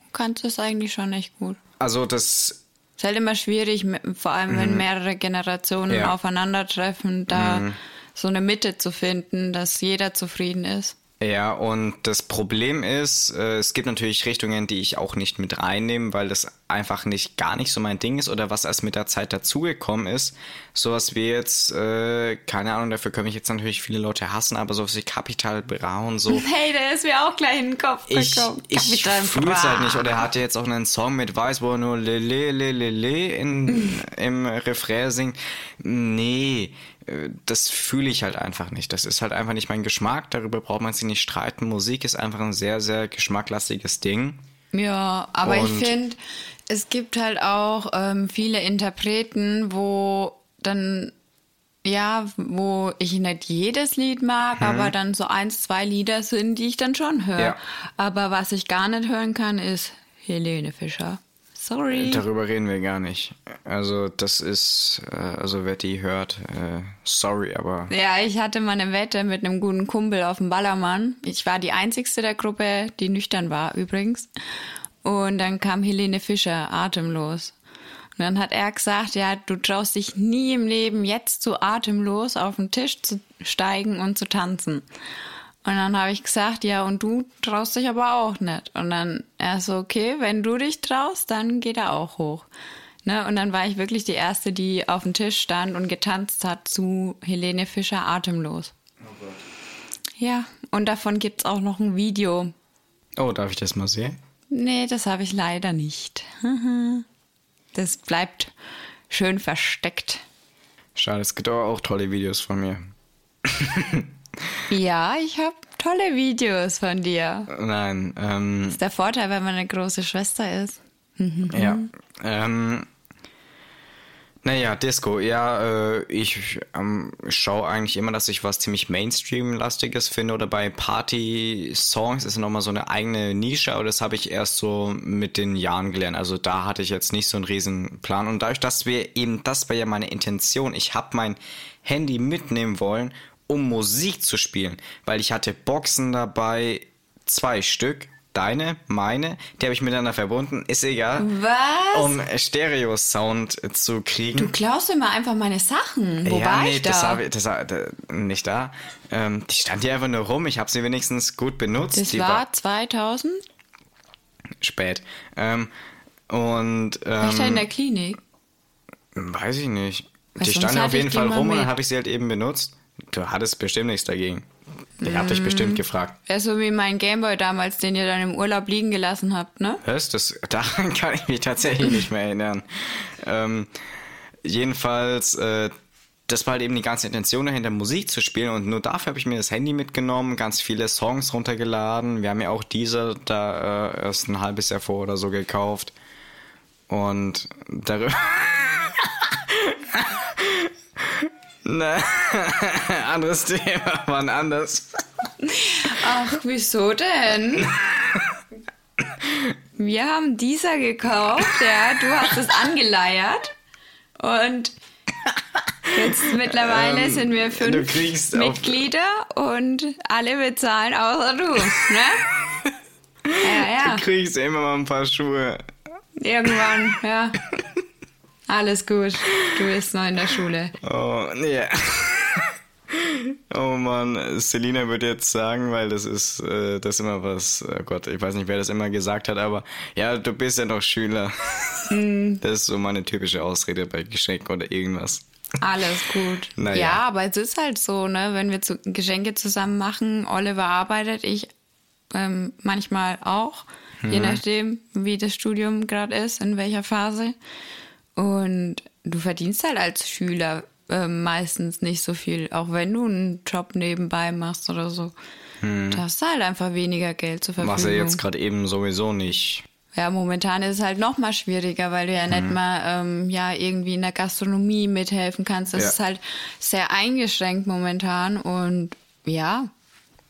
du kannst es eigentlich schon echt gut. Also das, Ist halt immer schwierig, vor allem wenn mehrere Generationen Mhm. Ja. Mhm. aufeinandertreffen, da so eine Mitte zu finden, dass jeder zufrieden ist. Ja, und das Problem ist, äh, es gibt natürlich Richtungen, die ich auch nicht mit reinnehme, weil das einfach nicht gar nicht so mein Ding ist oder was erst mit der Zeit dazugekommen ist. Sowas wie jetzt, äh, keine Ahnung, dafür können mich jetzt natürlich viele Leute hassen, aber sowas wie Capital Bra und so. *laughs* Hey, der ist mir auch gleich in den Kopf ich, gekommen. ich Kapital fühl's Bra. halt nicht. Und er hatte jetzt auch einen Song mit Weiß, wo er nur Lele, Lele, Lele in, *laughs* im Refrain singt. Nee, das fühle ich halt einfach nicht. Das ist halt einfach nicht mein Geschmack. Darüber braucht man sich nicht streiten. Musik ist einfach ein sehr, sehr geschmacklastiges Ding. Ja, aber ich Und- finde, es gibt halt auch ähm, viele Interpreten, wo dann, ja, wo ich nicht jedes Lied mag, aber dann so eins, zwei Lieder sind, die ich dann schon höre. Ja. Aber was ich gar nicht hören kann, ist Helene Fischer. Sorry. Darüber reden wir gar nicht. Also das ist, äh, also wer die hört, äh, sorry, aber Ja, ich hatte mal eine Wette mit einem guten Kumpel auf dem Ballermann. Ich war die einzigste der Gruppe, die nüchtern war übrigens. Und dann kam Helene Fischer atemlos. Und dann hat er gesagt, ja, du traust dich nie im Leben jetzt so atemlos auf den Tisch zu steigen und zu tanzen. Und dann habe ich gesagt, ja, und du traust dich aber auch nicht. Und dann er so, okay, wenn du dich traust, dann geht er auch hoch. Ne? Und dann war ich wirklich die Erste, die auf dem Tisch stand und getanzt hat zu Helene Fischer atemlos. Ja, und davon gibt's auch noch ein Video. oh, darf ich das mal sehen? Nee, das habe ich leider nicht. *laughs* Das bleibt schön versteckt. Schade, es gibt aber auch tolle Videos von mir. *laughs* Ja, ich habe tolle Videos von dir. Nein, ähm, Das ist der Vorteil, wenn man eine große Schwester ist. Ja. Ähm, naja, Disco. Ja, äh, ich ähm, schaue eigentlich immer, dass ich was ziemlich Mainstream-lastiges finde oder bei Party-Songs ist nochmal so eine eigene Nische, aber das habe ich erst so mit den Jahren gelernt. Also da hatte ich jetzt nicht so einen riesen Plan und dadurch, dass wir eben, das war ja meine Intention, ich habe mein Handy mitnehmen wollen, um Musik zu spielen, weil ich hatte Boxen dabei, zwei Stück, deine, meine, die habe ich miteinander verbunden, ist egal. Was? Um Stereo-Sound zu kriegen. Du klaust immer einfach meine Sachen. Wo ja, war nee, ich da? das habe ich das, da, nicht da. Ähm, die stand hier einfach nur rum. Ich habe sie wenigstens gut benutzt. das die war 2000? spät. Ähm, und War ich da in ähm, der Klinik? weiß ich nicht. Weil Die standen auf jeden Fall rum und dann mit. habe ich sie halt eben benutzt. Du hattest bestimmt nichts dagegen. Ihr habt euch bestimmt gefragt. Ja, so wie mein Gameboy damals, den ihr dann im Urlaub liegen gelassen habt, ne? Was? Das, daran *laughs* kann ich mich tatsächlich nicht mehr erinnern. Ähm, jedenfalls, äh, das war halt eben die ganze Intention dahinter, Musik zu spielen und nur dafür habe ich mir das Handy mitgenommen, ganz viele Songs runtergeladen. Wir haben ja auch diese da äh, erst ein halbes Jahr vor oder so gekauft. Und darüber. *laughs* ne, *laughs* anderes Thema, wann anders. Ach, wieso denn? Wir haben dieser gekauft, ja, du hast es angeleiert und jetzt mittlerweile Ähm, sind wir fünf Mitglieder und alle bezahlen außer du, ne? *laughs* Ja, ja, Du kriegst immer mal ein paar Schuhe. irgendwann, ja. Alles gut, du bist noch in der Schule. Oh, nee. Oh Mann, Selina würde jetzt sagen, weil das ist äh, das immer was, oh Gott, ich weiß nicht, wer das immer gesagt hat, aber ja, du bist ja noch Schüler. Hm. *laughs* Das ist so meine typische Ausrede bei Geschenken oder irgendwas. Alles gut. Naja. Ja, aber es ist halt so, ne, wenn wir zu Geschenke zusammen machen, Oliver arbeitet, ich ähm, manchmal auch, je nachdem, wie das Studium gerade ist, in welcher Phase. Und du verdienst halt als Schüler ähm, meistens nicht so viel, auch wenn du einen Job nebenbei machst oder so. Du hast halt einfach weniger Geld zur Verfügung. Was er jetzt gerade eben sowieso nicht. Ja, momentan ist es halt noch mal schwieriger, weil du ja nicht mal ähm, ja irgendwie in der Gastronomie mithelfen kannst. Das Ja. ist halt sehr eingeschränkt momentan und ja,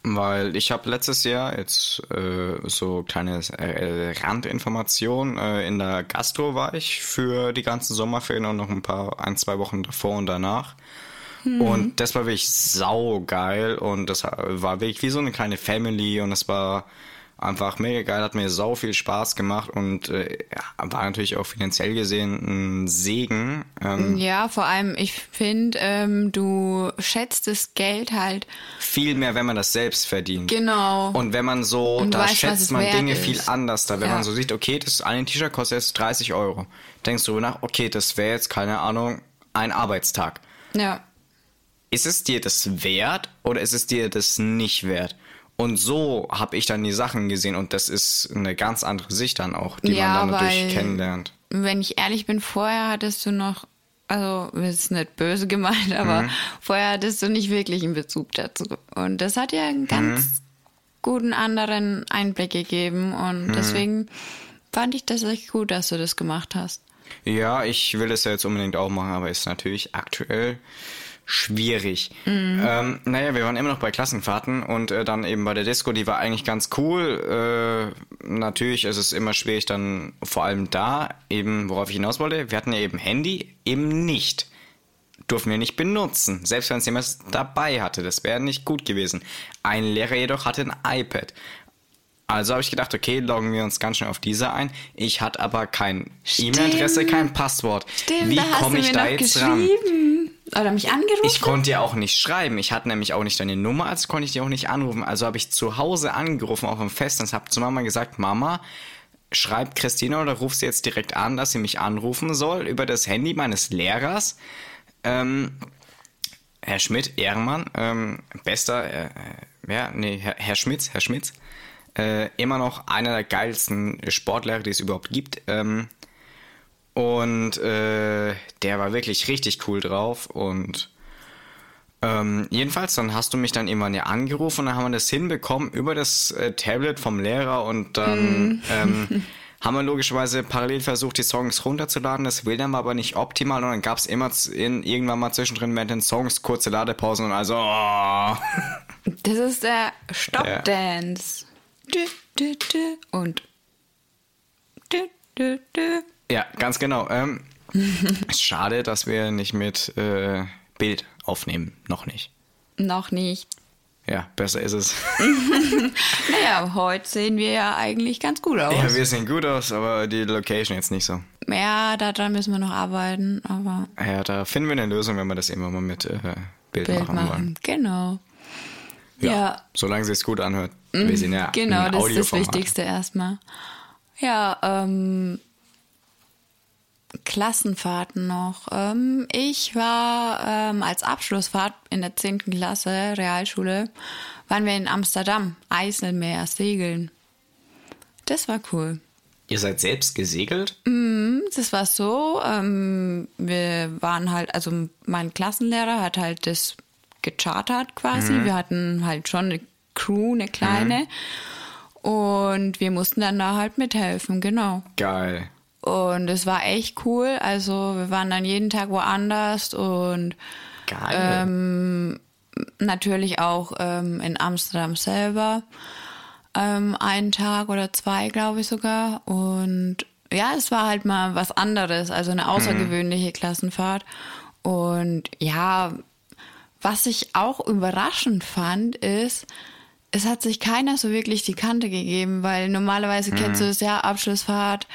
Weil ich habe letztes Jahr jetzt äh, so kleine äh, Randinformation. Äh, in der Gastro war ich für die ganzen Sommerferien und noch ein paar, ein, zwei Wochen davor und danach. Und das war wirklich saugeil und das war wirklich wie so eine kleine Family und es war einfach mega geil, hat mir sau viel Spaß gemacht und äh, war natürlich auch finanziell gesehen ein Segen. Ähm, ja, vor allem ich finde, ähm, du schätzt das Geld halt viel mehr, wenn man das selbst verdient. genau. Und wenn man so, Und da weißt, schätzt man Dinge ist. viel anders da. Wenn Ja. man so sieht, okay, das eine T-Shirt kostet jetzt 30 Euro. Denkst du nach, okay, das wäre jetzt, keine Ahnung, ein Arbeitstag. ja. Ist es dir das wert oder ist es dir das nicht wert? Und so habe ich dann die Sachen gesehen und das ist eine ganz andere Sicht dann auch, die Ja, man dann natürlich kennenlernt. Wenn ich ehrlich bin, vorher hattest du noch, also ist nicht böse gemeint, *laughs* aber Mhm. vorher hattest du nicht wirklich einen Bezug dazu. Und das hat ja einen ganz Mhm. guten anderen Einblick gegeben und Mhm. deswegen fand ich das echt gut, dass du das gemacht hast. Ja, ich will es ja jetzt unbedingt auch machen, aber ist natürlich aktuell schwierig. Ähm, naja, wir waren immer noch bei Klassenfahrten und äh, dann eben bei der Disco, die war eigentlich ganz cool. Äh, natürlich ist es immer schwierig dann vor allem da, eben worauf ich hinaus wollte, wir hatten ja eben Handy, eben nicht. Durften wir nicht benutzen, selbst wenn es jemand dabei hatte. Das wäre nicht gut gewesen. Ein Lehrer jedoch hatte ein iPad. Also habe ich gedacht, okay, loggen wir uns ganz schnell auf diese ein. Ich hatte aber kein. E-Mail-Adresse, kein Passwort. Stimmt, Wie komme ich da jetzt ran? Oder mich angerufen. Ich konnte ja auch nicht schreiben. Ich hatte nämlich auch nicht deine Nummer, also konnte ich dir auch nicht anrufen. Also habe ich zu Hause angerufen auf dem Festnetz, habe zu Mama gesagt, Mama, schreibt Christina oder ruf sie jetzt direkt an, dass sie mich anrufen soll über das Handy meines Lehrers. Ähm, Herr Schmidt, Ehrenmann, ähm, bester, äh, äh, ja, nee, Herr, Herr Schmitz, Herr Schmitz, äh, immer noch einer der geilsten Sportlehrer, die es überhaupt gibt. Ähm, und äh, der war wirklich richtig cool drauf und ähm, jedenfalls, dann hast du mich dann irgendwann ja angerufen und dann haben wir das hinbekommen über das äh, Tablet vom Lehrer und dann ähm, *laughs* haben wir logischerweise parallel versucht, die Songs runterzuladen. Das will dann aber nicht optimal und dann gab es immer in, irgendwann mal zwischendrin mit den Songs kurze Ladepausen und also oh. Das ist der Stop-Dance. Dü. Und. Dü, dü, dü. Ja, ganz genau. Ähm, *laughs* schade, dass wir nicht mit äh, Bild aufnehmen. Noch nicht. Noch nicht. Ja, besser ist es. *laughs* Naja, heute sehen wir ja eigentlich ganz gut aus. Ja, wir sehen gut aus, aber die Location jetzt nicht so. Ja, daran müssen wir noch arbeiten, aber Ja, da finden wir eine Lösung, wenn wir das immer mal mit äh, Bild, Bild machen, machen. wollen. Genau. Ja. Ja. Mhm, Solange es gut anhört. Wir sind ja Genau, das ist das. Wichtigste erstmal. Ja, ähm. Klassenfahrten noch. Ähm, ich war ähm, als Abschlussfahrt in der 10. Klasse Realschule, waren wir in Amsterdam, Eiselmeer, segeln. Das war cool. Ihr seid selbst gesegelt? Mm, das war so, ähm, wir waren halt, also mein Klassenlehrer hat halt das gechartert quasi. Mhm. Wir hatten halt schon eine Crew, eine kleine. Mhm. Und wir mussten dann da halt mithelfen, genau. Geil. Und es war echt cool. Also wir waren dann jeden Tag woanders und. Ähm, natürlich auch ähm, in Amsterdam selber ähm, einen Tag oder zwei, glaube ich sogar. Und ja, es war halt mal was anderes, also eine außergewöhnliche mhm. Klassenfahrt. Und ja, was ich auch überraschend fand, ist, es hat sich keiner so wirklich die Kante gegeben, weil normalerweise mhm. kennst du es ja, Abschlussfahrt,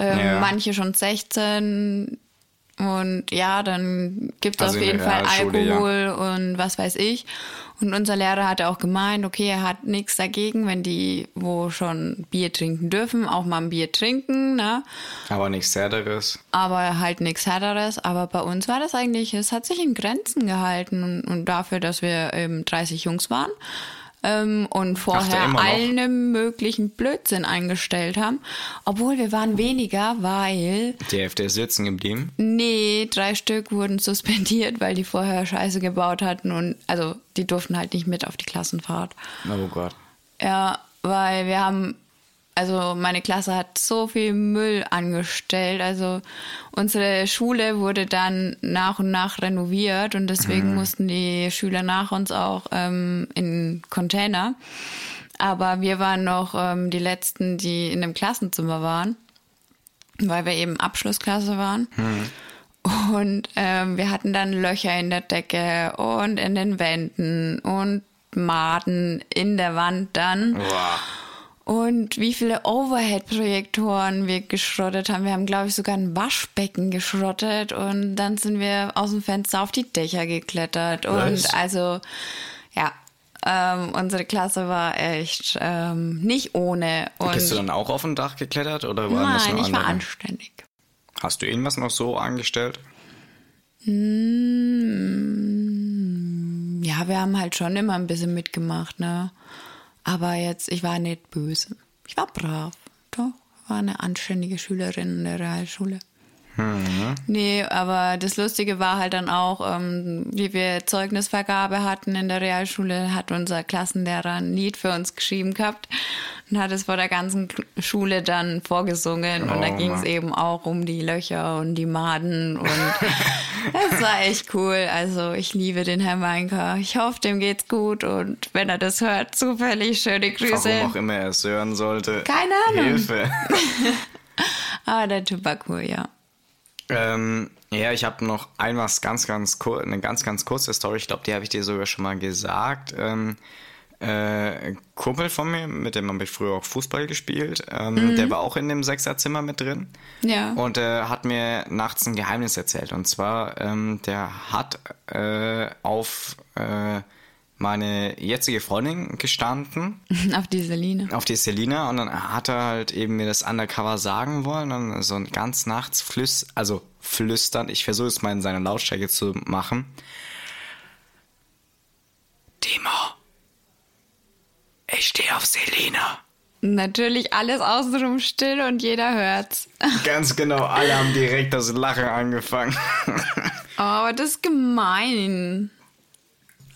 ähm, ja. manche schon 16 und ja, dann gibt es also auf jeden Fall Alkohol ja. und was weiß ich. Und unser Lehrer hatte auch gemeint, okay, er hat nichts dagegen, wenn die, wo schon Bier trinken dürfen, auch mal ein Bier trinken, ne? Aber nichts Härteres. Aber halt nichts Härteres. Aber bei uns war das eigentlich, es hat sich in Grenzen gehalten und, und dafür, dass wir eben 30 Jungs waren, ähm, und vorher allen möglichen Blödsinn eingestellt haben. Obwohl wir waren weniger, weil. Die Hälfte ist sitzen geblieben? Nee, drei Stück wurden suspendiert, weil die vorher Scheiße gebaut hatten und also die durften halt nicht mit auf die Klassenfahrt. Oh Gott. Ja, weil wir haben also meine Klasse hat so viel Müll angestellt. Also unsere Schule wurde dann nach und nach renoviert und deswegen mhm. mussten die Schüler nach uns auch ähm, in Container. Aber wir waren noch ähm, die letzten, die in dem Klassenzimmer waren, weil wir eben Abschlussklasse waren. Mhm. Und ähm, wir hatten dann Löcher in der Decke und in den Wänden und Maden in der Wand dann. Wow und wie viele Overhead-Projektoren wir geschrottet haben. Wir haben, glaube ich, sogar ein Waschbecken geschrottet und dann sind wir aus dem Fenster auf die Dächer geklettert. Und also, ja, ähm, unsere Klasse war echt ähm, nicht ohne. Und Bist du dann auch auf dem Dach geklettert oder waren Nein, ich war anständig. Hast du irgendwas noch so angestellt? Mm, ja, wir haben halt schon immer ein bisschen mitgemacht, ne? Aber jetzt, ich war nicht böse. Ich war brav. Doch, war eine anständige Schülerin in der Realschule. Mhm. Nee, aber das Lustige war halt dann auch, ähm, wie wir Zeugnisvergabe hatten in der Realschule, hat unser Klassenlehrer ein Lied für uns geschrieben gehabt und hat es vor der ganzen Schule dann vorgesungen. Oh, und da oh ging es eben auch um die Löcher und die Maden und *laughs* das war echt cool. Also ich liebe den Herrn Meinker. Ich hoffe, dem geht's gut und wenn er das hört, zufällig schöne Grüße. Warum auch immer er es hören sollte. Keine Ahnung. Hilfe. *laughs* aber der Typ war cool, ja. Ähm, ja, ich habe noch einmal ganz, ganz kurz, eine ganz, ganz kurze Story. Ich glaube, die habe ich dir sogar schon mal gesagt. Ähm, äh, Kumpel von mir, mit dem habe ich früher auch Fußball gespielt. Ähm, mhm. Der war auch in dem Sechserzimmer mit drin. Ja. Und äh, hat mir nachts ein Geheimnis erzählt. Und zwar, ähm, der hat äh, auf äh, meine jetzige Freundin gestanden. *laughs* Auf die Selina. Auf die Selina und dann hat er halt eben mir das undercover sagen wollen und so ganz nachts flüss, also flüstern. Ich versuche es mal in seiner Lautstärke zu machen. Timo, ich stehe auf Selina. Natürlich alles außenrum still und jeder hört's. *laughs* Ganz genau, alle haben direkt das Lachen angefangen. Oh, aber das ist gemein.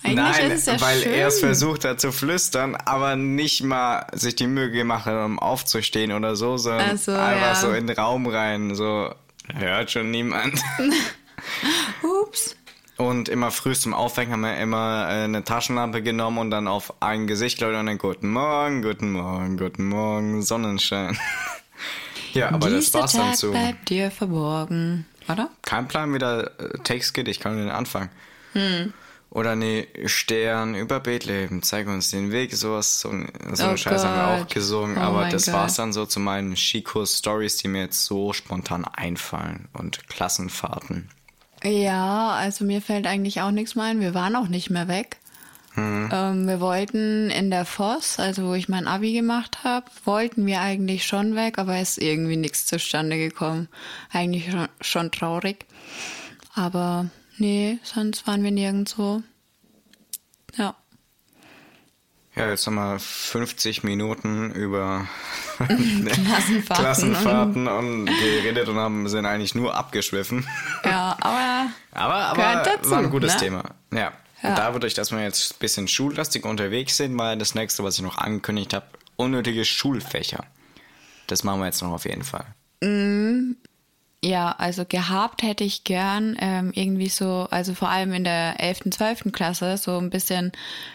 Eigentlich Nein, ja weil schön. er es versucht hat zu flüstern, aber nicht mal sich die Mühe gemacht hat, um aufzustehen oder so, sondern so, einfach ja. so in den Raum rein, so hört schon niemand. *laughs* Ups. Und immer früh zum Aufwecken haben wir immer äh, eine Taschenlampe genommen und dann auf ein Gesicht Leute und dann Guten Morgen, guten Morgen, guten Morgen, Sonnenschein. *laughs* ja, aber Dieser das war's Tag dann so. bleibt dir verborgen, oder? Kein Plan, wie der äh, Text geht, ich kann den anfangen. Hm. Oder nee, Stern über Bethlehem, zeig uns den Weg, sowas, so, so oh einen Scheiß haben wir auch gesungen, oh aber das war es dann so zu meinen Skikurs-Stories, die mir jetzt so spontan einfallen und Klassenfahrten. Ja, also mir fällt eigentlich auch nichts mehr ein, wir waren auch nicht mehr weg. Mhm. Ähm, wir wollten in der Voss, also wo ich mein Abi gemacht habe, wollten wir eigentlich schon weg, aber ist irgendwie nichts zustande gekommen. Eigentlich schon, schon traurig. Aber nee, sonst waren wir nirgendwo. Ja. Ja, jetzt haben wir 50 Minuten über *laughs* *laughs* Klassenfahrten, Klassenfahrten und, und, geredet und haben, sind eigentlich nur abgeschwiffen. Ja, aber, *laughs* aber, aber dazu, war ein gutes ne? Thema. Ja. Ja. Und dadurch, dass wir jetzt ein bisschen schullastig unterwegs sind, war das nächste, was ich noch angekündigt habe, unnötige Schulfächer. Das machen wir jetzt noch auf jeden Fall. Ja, also gehabt hätte ich gern ähm, irgendwie so, also vor allem in der 11., 12. Klasse, so ein bisschen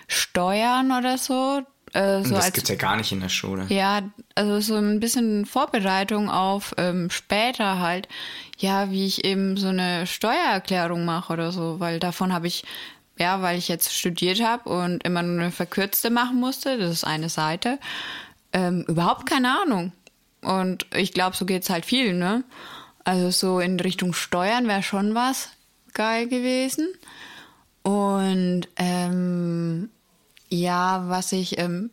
Steuern oder so. Äh, so das als, gibt's ja gar nicht in der Schule. ja, also so ein bisschen Vorbereitung auf ähm, später halt, ja, wie ich eben so eine Steuererklärung mache oder so, weil davon habe ich, ja, weil ich jetzt studiert habe und immer nur eine verkürzte machen musste, das ist eine Seite, ähm, überhaupt keine Ahnung. Und ich glaube, so geht's halt viel, ne? Also so in Richtung Steuern wäre schon was geil gewesen. Und ähm, ja, was ich, ähm,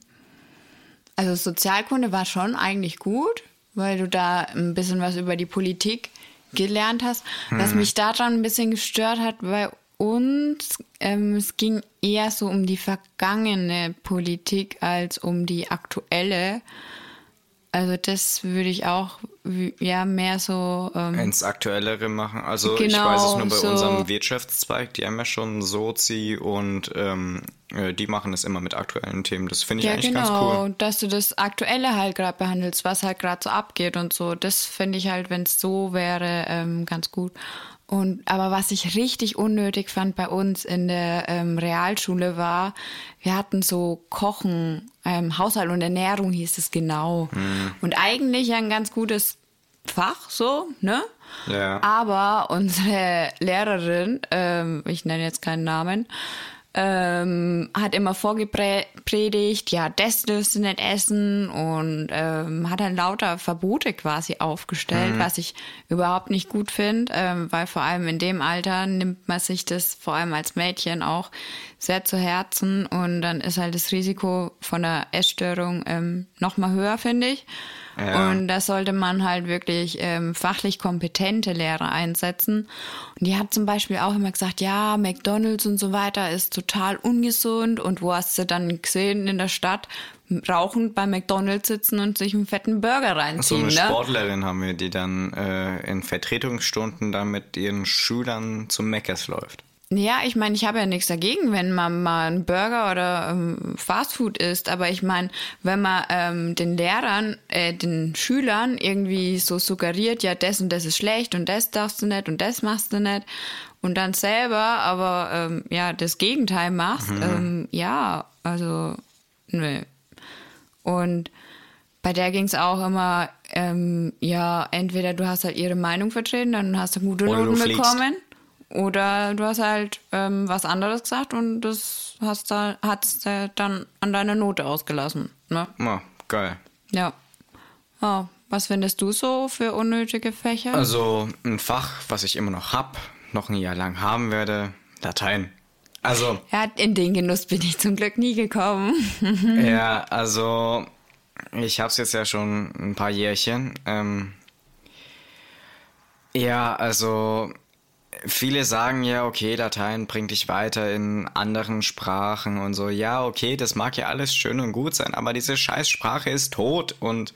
also Sozialkunde war schon eigentlich gut, weil du da ein bisschen was über die Politik gelernt hast. Was mich daran ein bisschen gestört hat, bei uns, ähm, es ging eher so um die vergangene Politik als um die aktuelle. Also das würde ich auch ja mehr so ähm, Ins Aktuellere machen. Also ich Genau, weiß es nur bei so- unserem Wirtschaftszweig, die haben ja schon Sozi und ähm, äh, die machen es immer mit aktuellen Themen. Das finde ich Ja, eigentlich genau, ganz cool. dass du das Aktuelle halt gerade behandelst, was halt gerade so abgeht und so. Das finde ich halt, wenn es so wäre, ähm, ganz gut. Und aber was ich richtig unnötig fand bei uns in der ähm, Realschule war, wir hatten so Kochen, ähm, Haushalt und Ernährung hieß es genau. Mhm. Und eigentlich ein ganz gutes Fach, so, ne? Ja. Aber unsere Lehrerin, ähm, ich nenne jetzt keinen Namen, ähm, hat immer vorgepredigt, ja, das dürfst du nicht essen und ähm, hat dann lauter Verbote quasi aufgestellt, was ich überhaupt nicht gut finde, ähm, weil vor allem in dem Alter nimmt man sich das vor allem als Mädchen auch sehr zu Herzen und dann ist halt das Risiko von der Essstörung ähm, noch mal höher, finde ich. Ja. Und da sollte man halt wirklich ähm, fachlich kompetente Lehrer einsetzen. Und die hat zum Beispiel auch immer gesagt, ja, McDonalds und so weiter ist total ungesund. Und wo hast du dann gesehen in der Stadt, rauchend bei McDonalds sitzen und sich einen fetten Burger So reinziehen, eine ne? Sportlerin haben wir, die dann äh, in Vertretungsstunden dann mit ihren Schülern zum Meckers läuft. Ja, ich meine, ich habe ja nichts dagegen, wenn man mal einen Burger oder ähm, Fastfood isst, aber ich meine, wenn man ähm, den Lehrern, äh, den Schülern irgendwie so suggeriert, ja, das und das ist schlecht und das darfst du nicht und das machst du nicht und dann selber aber ähm, ja das Gegenteil machst, ähm, ja, also nö. Und bei der ging es auch immer, ähm, ja, entweder du hast halt ihre Meinung vertreten, dann hast du gute Oder Noten bekommen. Oder du hast halt ähm, was anderes gesagt und das hast da, hat's äh, dann an deiner Note ausgelassen. Ne? Ja, geil. Ja. Oh, was findest du so für unnötige Fächer? Also ein Fach, was ich immer noch hab, noch ein Jahr lang haben werde, Latein. Also, ja, in den Genuss bin ich zum Glück nie gekommen. *laughs* ja, also ich hab's jetzt ja schon ein paar Jährchen. Ähm, ja, also viele sagen ja, okay, Latein bringt dich weiter in anderen Sprachen und so. Ja, okay, das mag ja alles schön und gut sein, aber diese Scheißsprache ist tot und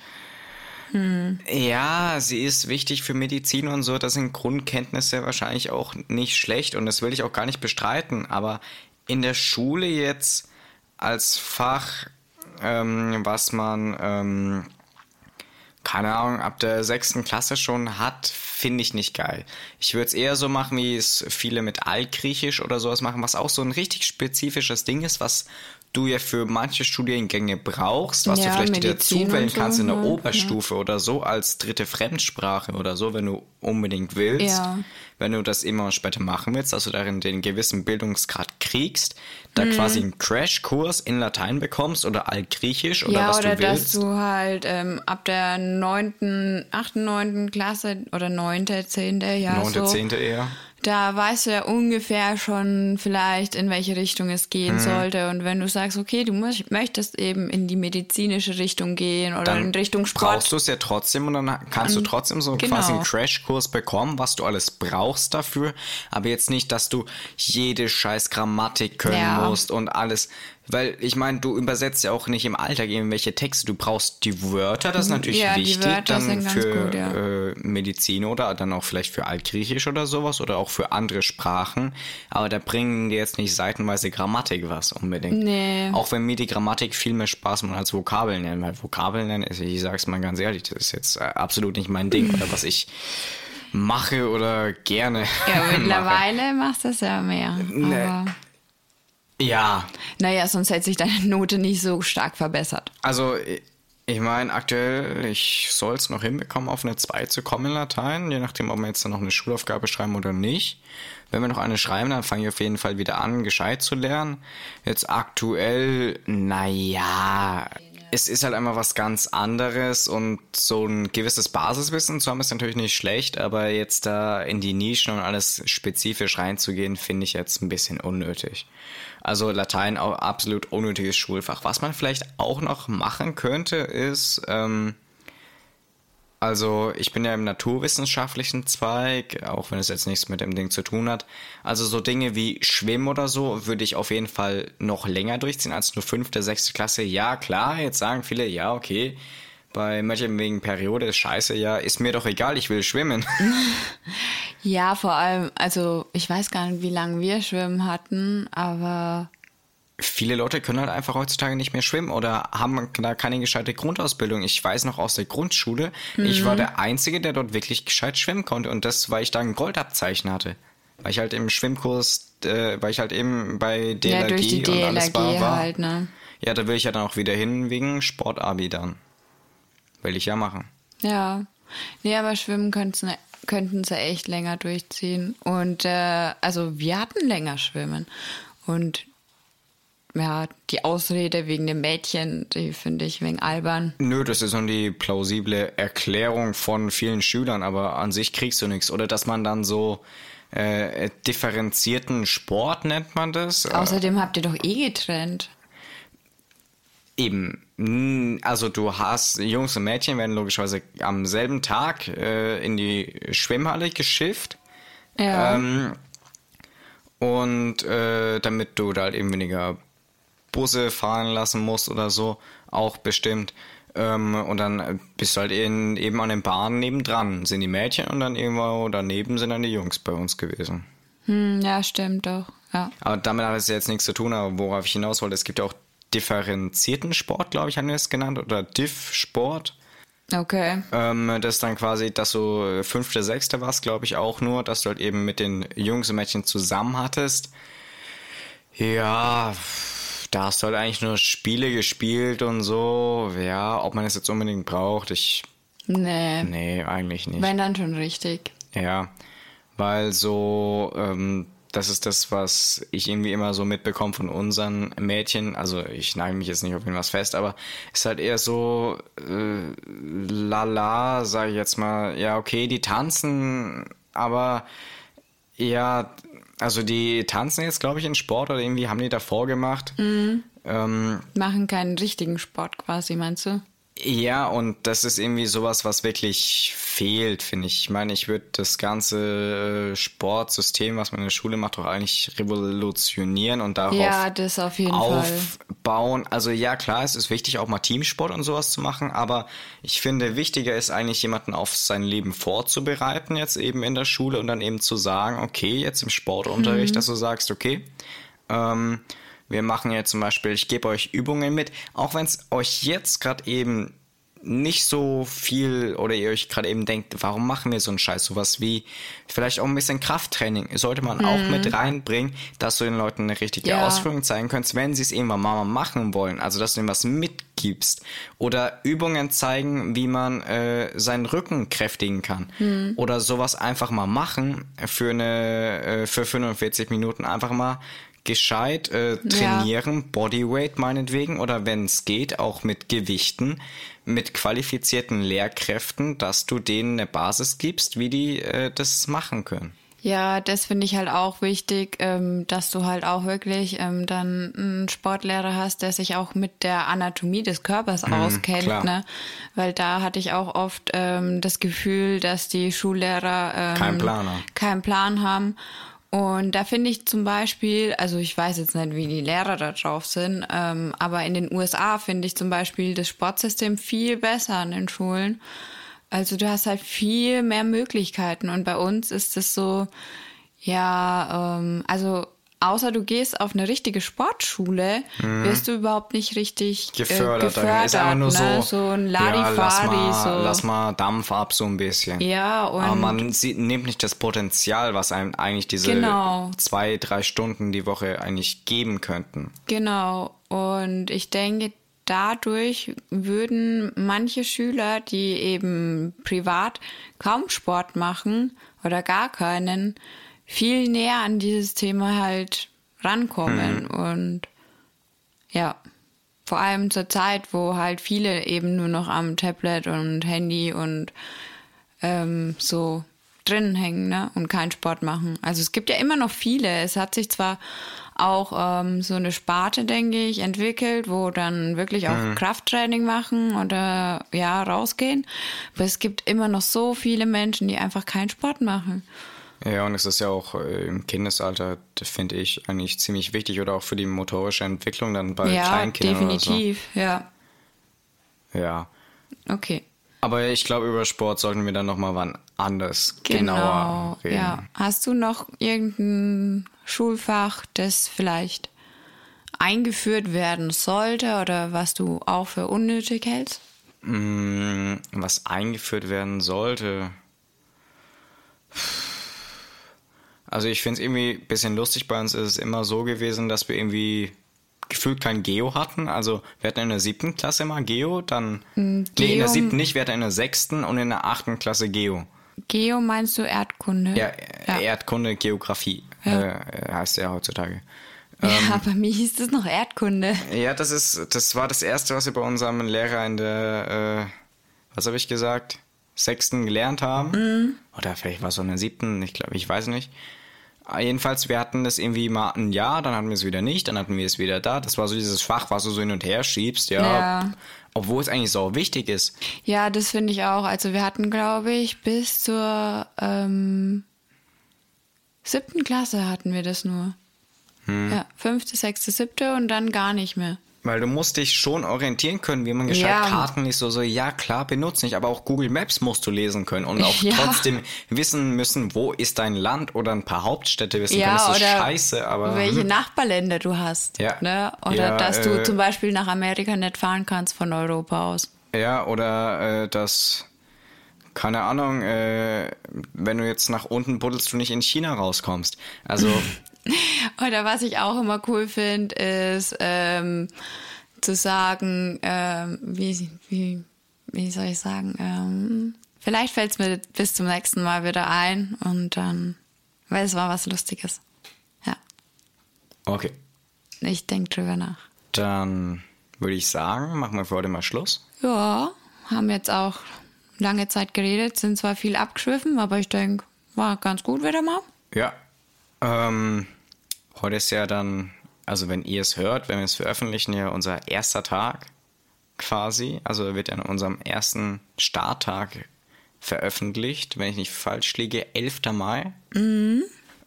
ja, sie ist wichtig für Medizin und so. Das sind Grundkenntnisse wahrscheinlich auch nicht schlecht und das will ich auch gar nicht bestreiten. Aber in der Schule jetzt als Fach, ähm, was man, ähm, keine Ahnung, ab der sechsten Klasse schon hat, finde ich nicht geil. Ich würde es eher so machen, wie es viele mit Altgriechisch oder sowas machen, was auch so ein richtig spezifisches Ding ist, was du ja für manche Studiengänge brauchst, was Ja, du vielleicht dir Medizin dazu wählen und so, kannst in der ja, Oberstufe oder so als dritte Fremdsprache oder so, wenn du unbedingt willst. Ja. Wenn du das immer später machen willst, dass du darin den gewissen Bildungsgrad kriegst, da Mhm. quasi einen Crashkurs in Latein bekommst oder Altgriechisch oder ja, was oder du dass willst. du halt ähm, ab der neunten, achten, neunten Klasse oder neunte, zehnte, ja Neunte, so, zehnte eher. Da weißt du ja ungefähr schon vielleicht, in welche Richtung es gehen Mhm. sollte. Und wenn du sagst, okay, du möcht- möchtest eben in die medizinische Richtung gehen oder in Richtung Sport. brauchst du es ja trotzdem und dann kannst du trotzdem so genau. quasi einen Crashkurs bekommen, was du alles brauchst dafür. Aber jetzt nicht, dass du jede scheiß Grammatik können Ja. musst und alles. Weil ich meine, du übersetzt ja auch nicht im Alltag irgendwelche Texte. Du brauchst die Wörter, das ist natürlich Ja, wichtig, dann für gut, ja. äh, Medizin oder dann auch vielleicht für Altgriechisch oder sowas oder auch für andere Sprachen. Aber da bringen dir jetzt nicht seitenweise Grammatik was unbedingt. Nee. Auch wenn mir die Grammatik viel mehr Spaß macht als Vokabeln lernen, weil Vokabeln lernen, ist, ich sag's mal ganz ehrlich, das ist jetzt äh, absolut nicht mein Ding oder was ich mache oder gerne Ja, *laughs* mittlerweile machst du es ja mehr. Nee. Ja, naja, sonst hätte sich deine Note nicht so stark verbessert. also ich- ich meine, aktuell, ich soll es noch hinbekommen, auf eine 2 zu kommen in Latein, je nachdem, ob wir jetzt dann noch eine Schulaufgabe schreiben oder nicht. Wenn wir noch eine schreiben, dann fange ich auf jeden Fall wieder an, gescheit zu lernen. Jetzt aktuell, naja, es ist halt einmal was ganz anderes und so ein gewisses Basiswissen zu haben ist natürlich nicht schlecht, aber jetzt da in die Nischen und alles spezifisch reinzugehen, finde ich jetzt ein bisschen unnötig. Also Latein auch absolut unnötiges Schulfach. Was man vielleicht auch noch machen könnte, ist, ähm, also ich bin ja im naturwissenschaftlichen Zweig, auch wenn es jetzt nichts mit dem Ding zu tun hat. Also so Dinge wie Schwimmen oder so würde ich auf jeden Fall noch länger durchziehen als nur fünfte, sechste Klasse. Ja, klar, jetzt sagen viele, ja, okay. Bei manchen wegen Periode ist scheiße, ja, ist mir doch egal, ich will schwimmen. *laughs* Ja, vor allem, also ich weiß gar nicht, wie lange wir Schwimmen hatten, aber Viele Leute können halt einfach heutzutage nicht mehr schwimmen oder haben da keine gescheite Grundausbildung. Ich weiß noch aus der Grundschule, ich war der Einzige, der dort wirklich gescheit schwimmen konnte und das, weil ich da ein Goldabzeichen hatte. Weil ich halt im Schwimmkurs, äh, weil ich halt eben bei DLRG ja, durch die und alles DLRG war, war. halt, ne? Ja, da will ich ja dann auch wieder hin wegen Sportabi dann. Will ich ja machen. Ja. Nee, aber Schwimmen könnten könnten sie echt länger durchziehen. Und äh, also wir hatten länger Schwimmen. Und ja, die Ausrede wegen dem Mädchen, die finde ich wegen albern. Nö, das ist nur die plausible Erklärung von vielen Schülern, aber an sich kriegst du nichts. Oder dass man dann so äh, differenzierten Sport nennt man das. Äh, Außerdem habt ihr doch eh getrennt. Eben. Also du hast, Jungs und Mädchen werden logischerweise am selben Tag äh, in die Schwimmhalle geschifft. Ja. Ähm, und äh, damit du da halt eben weniger Busse fahren lassen musst oder so, auch bestimmt. Ähm, und dann bist du halt in, eben an den Bahnen nebendran, sind die Mädchen und dann irgendwo daneben sind dann die Jungs bei uns gewesen. Hm, ja, stimmt doch. Ja. Aber damit hat es jetzt nichts zu tun, aber worauf ich hinaus wollte, es gibt ja auch differenzierten Sport, glaube ich, haben wir es genannt, oder Diff-Sport. Okay. Ähm, das ist dann quasi, dass du fünfte, sechste warst, glaube ich, auch nur, dass du halt eben mit den Jungs und Mädchen zusammen hattest. Ja, da hast du halt eigentlich nur Spiele gespielt und so. Ja, ob man es jetzt unbedingt braucht, ich. Nee. Nee, eigentlich nicht. Wenn dann schon richtig. Ja, weil so, ähm, das ist das, was ich irgendwie immer so mitbekomme von unseren Mädchen. Also ich nagel mich jetzt nicht auf irgendwas fest, aber ist halt eher so äh, lala, sage ich jetzt mal. Ja, okay, die tanzen, aber ja, also die tanzen jetzt, glaube ich, in Sport oder irgendwie haben die davor gemacht. Ähm, Machen keinen richtigen Sport quasi, meinst du? Ja, und das ist irgendwie sowas, was wirklich fehlt, finde ich. Ich meine, ich würde das ganze äh, Sportsystem, was man in der Schule macht, doch eigentlich revolutionieren und darauf Ja, das auf jeden Fall. aufbauen. Also ja, klar, es ist wichtig, auch mal Teamsport und sowas zu machen, aber ich finde, wichtiger ist eigentlich, jemanden auf sein Leben vorzubereiten, jetzt eben in der Schule und dann eben zu sagen, okay, jetzt im Sportunterricht, dass du sagst, okay, ähm, wir machen jetzt zum Beispiel, ich gebe euch Übungen mit, auch wenn es euch jetzt gerade eben nicht so viel oder ihr euch gerade eben denkt, warum machen wir so einen Scheiß, sowas wie vielleicht auch ein bisschen Krafttraining, sollte man auch mit reinbringen, dass du den Leuten eine richtige Ja. Ausführung zeigen kannst, wenn sie es irgendwann mal machen wollen, also dass du ihnen was mitgibst oder Übungen zeigen, wie man äh, seinen Rücken kräftigen kann oder sowas einfach mal machen für eine äh, für 45 Minuten einfach mal gescheit äh, trainieren, Bodyweight meinetwegen oder wenn es geht, auch mit Gewichten, mit qualifizierten Lehrkräften, dass du denen eine Basis gibst, wie die äh, das machen können. Ja, das finde ich halt auch wichtig, ähm, dass du halt auch wirklich ähm, dann einen Sportlehrer hast, der sich auch mit der Anatomie des Körpers Mhm, auskennt, klar. ne? Weil da hatte ich auch oft ähm, das Gefühl, dass die Schullehrer ähm, Keinen Plan haben. Und da finde ich zum Beispiel, also ich weiß jetzt nicht, wie die Lehrer da drauf sind, ähm, aber in den USA finde ich zum Beispiel das Sportsystem viel besser an den Schulen. Also du hast halt viel mehr Möglichkeiten und bei uns ist es so, ja, ähm, also außer du gehst auf eine richtige Sportschule, wirst du überhaupt nicht richtig Mhm. gefördert. Äh, gefördert ist einfach nur ne? so, so ein ja, lass Larifari, mal, so. lass mal Dampf ab so ein bisschen. Ja, und Aber man sieht, nimmt nicht das Potenzial, was einem eigentlich diese Genau. zwei, drei Stunden die Woche eigentlich geben könnten. Genau. Und ich denke, dadurch würden manche Schüler, die eben privat kaum Sport machen oder gar keinen, viel näher an dieses Thema halt rankommen. Und ja, vor allem zur Zeit, wo halt viele eben nur noch am Tablet und Handy und ähm, so drin hängen ne? und keinen Sport machen. Also es gibt ja immer noch viele. Es hat sich zwar auch ähm, so eine Sparte, denke ich, entwickelt, wo dann wirklich auch Krafttraining machen oder ja, rausgehen. Aber es gibt immer noch so viele Menschen, die einfach keinen Sport machen. Ja, und es ist ja auch äh, im Kindesalter, finde ich, eigentlich ziemlich wichtig oder auch für die motorische Entwicklung dann bei ja, Kleinkindern definitiv. Ja, so. Ja. okay. Aber ich glaube, über Sport sollten wir dann nochmal wann anders Genau. genauer reden. Ja. Hast du noch irgendein Schulfach, das vielleicht eingeführt werden sollte oder was du auch für unnötig hältst? Mm, Was eingeführt werden sollte. Also ich finde es irgendwie ein bisschen lustig, bei uns ist es immer so gewesen, dass wir irgendwie gefühlt kein Geo hatten. Also wir hatten in der siebten Klasse mal Geo, dann... Nee, in der Geo- siebten nicht, wir hatten in der sechsten und in der achten Klasse Geo. Geo meinst du Erdkunde? Ja, ja. Erdkunde, Geografie Ja. äh, heißt ja heutzutage. ja, *laughs* bei mir hieß es noch Erdkunde. Ja, das ist, das war das erste, was wir bei unserem Lehrer in der, äh, was habe ich gesagt, sechsten gelernt haben. Mhm. Oder vielleicht war es so in der siebten, ich glaube, ich weiß nicht. Jedenfalls, wir hatten das irgendwie mal ein Jahr, dann hatten wir es wieder nicht, dann hatten wir es wieder da. Das war so dieses Fach, was du so hin und her schiebst, ja. Ja. Obwohl es eigentlich so wichtig ist. Ja, das finde ich auch. Also wir hatten, glaube ich, bis zur ähm, siebten Klasse hatten wir das nur. Hm. Ja, fünfte, sechste, siebte und dann gar nicht mehr. Weil du musst dich schon orientieren können, wie man gescheit Ja. Karten liest. So, so, ja klar, benutzt nicht, aber auch Google Maps musst du lesen können und auch *laughs* Ja. trotzdem wissen müssen, wo ist dein Land oder ein paar Hauptstädte wissen können. Ja, Das ist scheiße, aber. welche Nachbarländer du hast. Ja. Ne? Oder dass du äh, zum Beispiel nach Amerika nicht fahren kannst von Europa aus. Ja, oder äh, das, keine Ahnung, äh, wenn du jetzt nach unten buddelst, du nicht in China rauskommst. Also, *laughs* *laughs* Oder was ich auch immer cool finde, ist ähm, zu sagen, ähm, wie, wie, wie soll ich sagen, ähm, vielleicht fällt es mir bis zum nächsten Mal wieder ein und dann, weil es war was Lustiges. Ja, okay. ich denke drüber nach. Dann würde ich sagen, machen wir für heute mal Schluss. Ja, haben jetzt auch lange Zeit geredet, sind zwar viel abgeschwiffen, aber ich denke, war ganz gut wieder mal. Ja. Ähm, heute ist ja dann, also wenn ihr es hört, wenn wir es veröffentlichen, ja unser erster Tag quasi. Also wird an unserem ersten Starttag veröffentlicht, wenn ich nicht falsch liege, 11. Mai.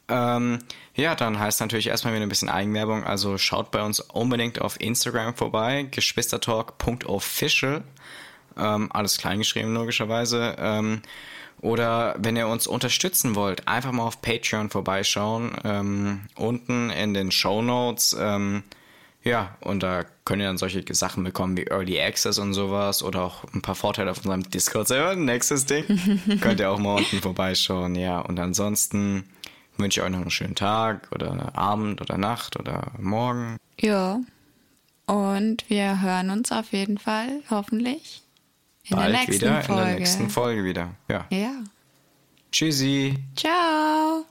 Ähm, ja, dann heißt natürlich erstmal wieder ein bisschen Eigenwerbung. Also schaut bei uns unbedingt auf Instagram vorbei, geschwistertalk.official. Ähm, alles kleingeschrieben, logischerweise. Ähm, oder wenn ihr uns unterstützen wollt, einfach mal auf Patreon vorbeischauen. Ähm, unten in den Show Notes. Ähm, ja, und da könnt ihr dann solche Sachen bekommen wie Early Access und sowas oder auch ein paar Vorteile auf unserem Discord-Server. Nächstes Ding. *laughs* könnt ihr auch mal unten vorbeischauen. Ja, und ansonsten wünsche ich euch noch einen schönen Tag oder Abend oder Nacht oder Morgen. Ja. Und wir hören uns auf jeden Fall hoffentlich in Bald der nächsten wieder Folge. in der nächsten Folge wieder. Ja. Ja. Tschüssi. Ciao.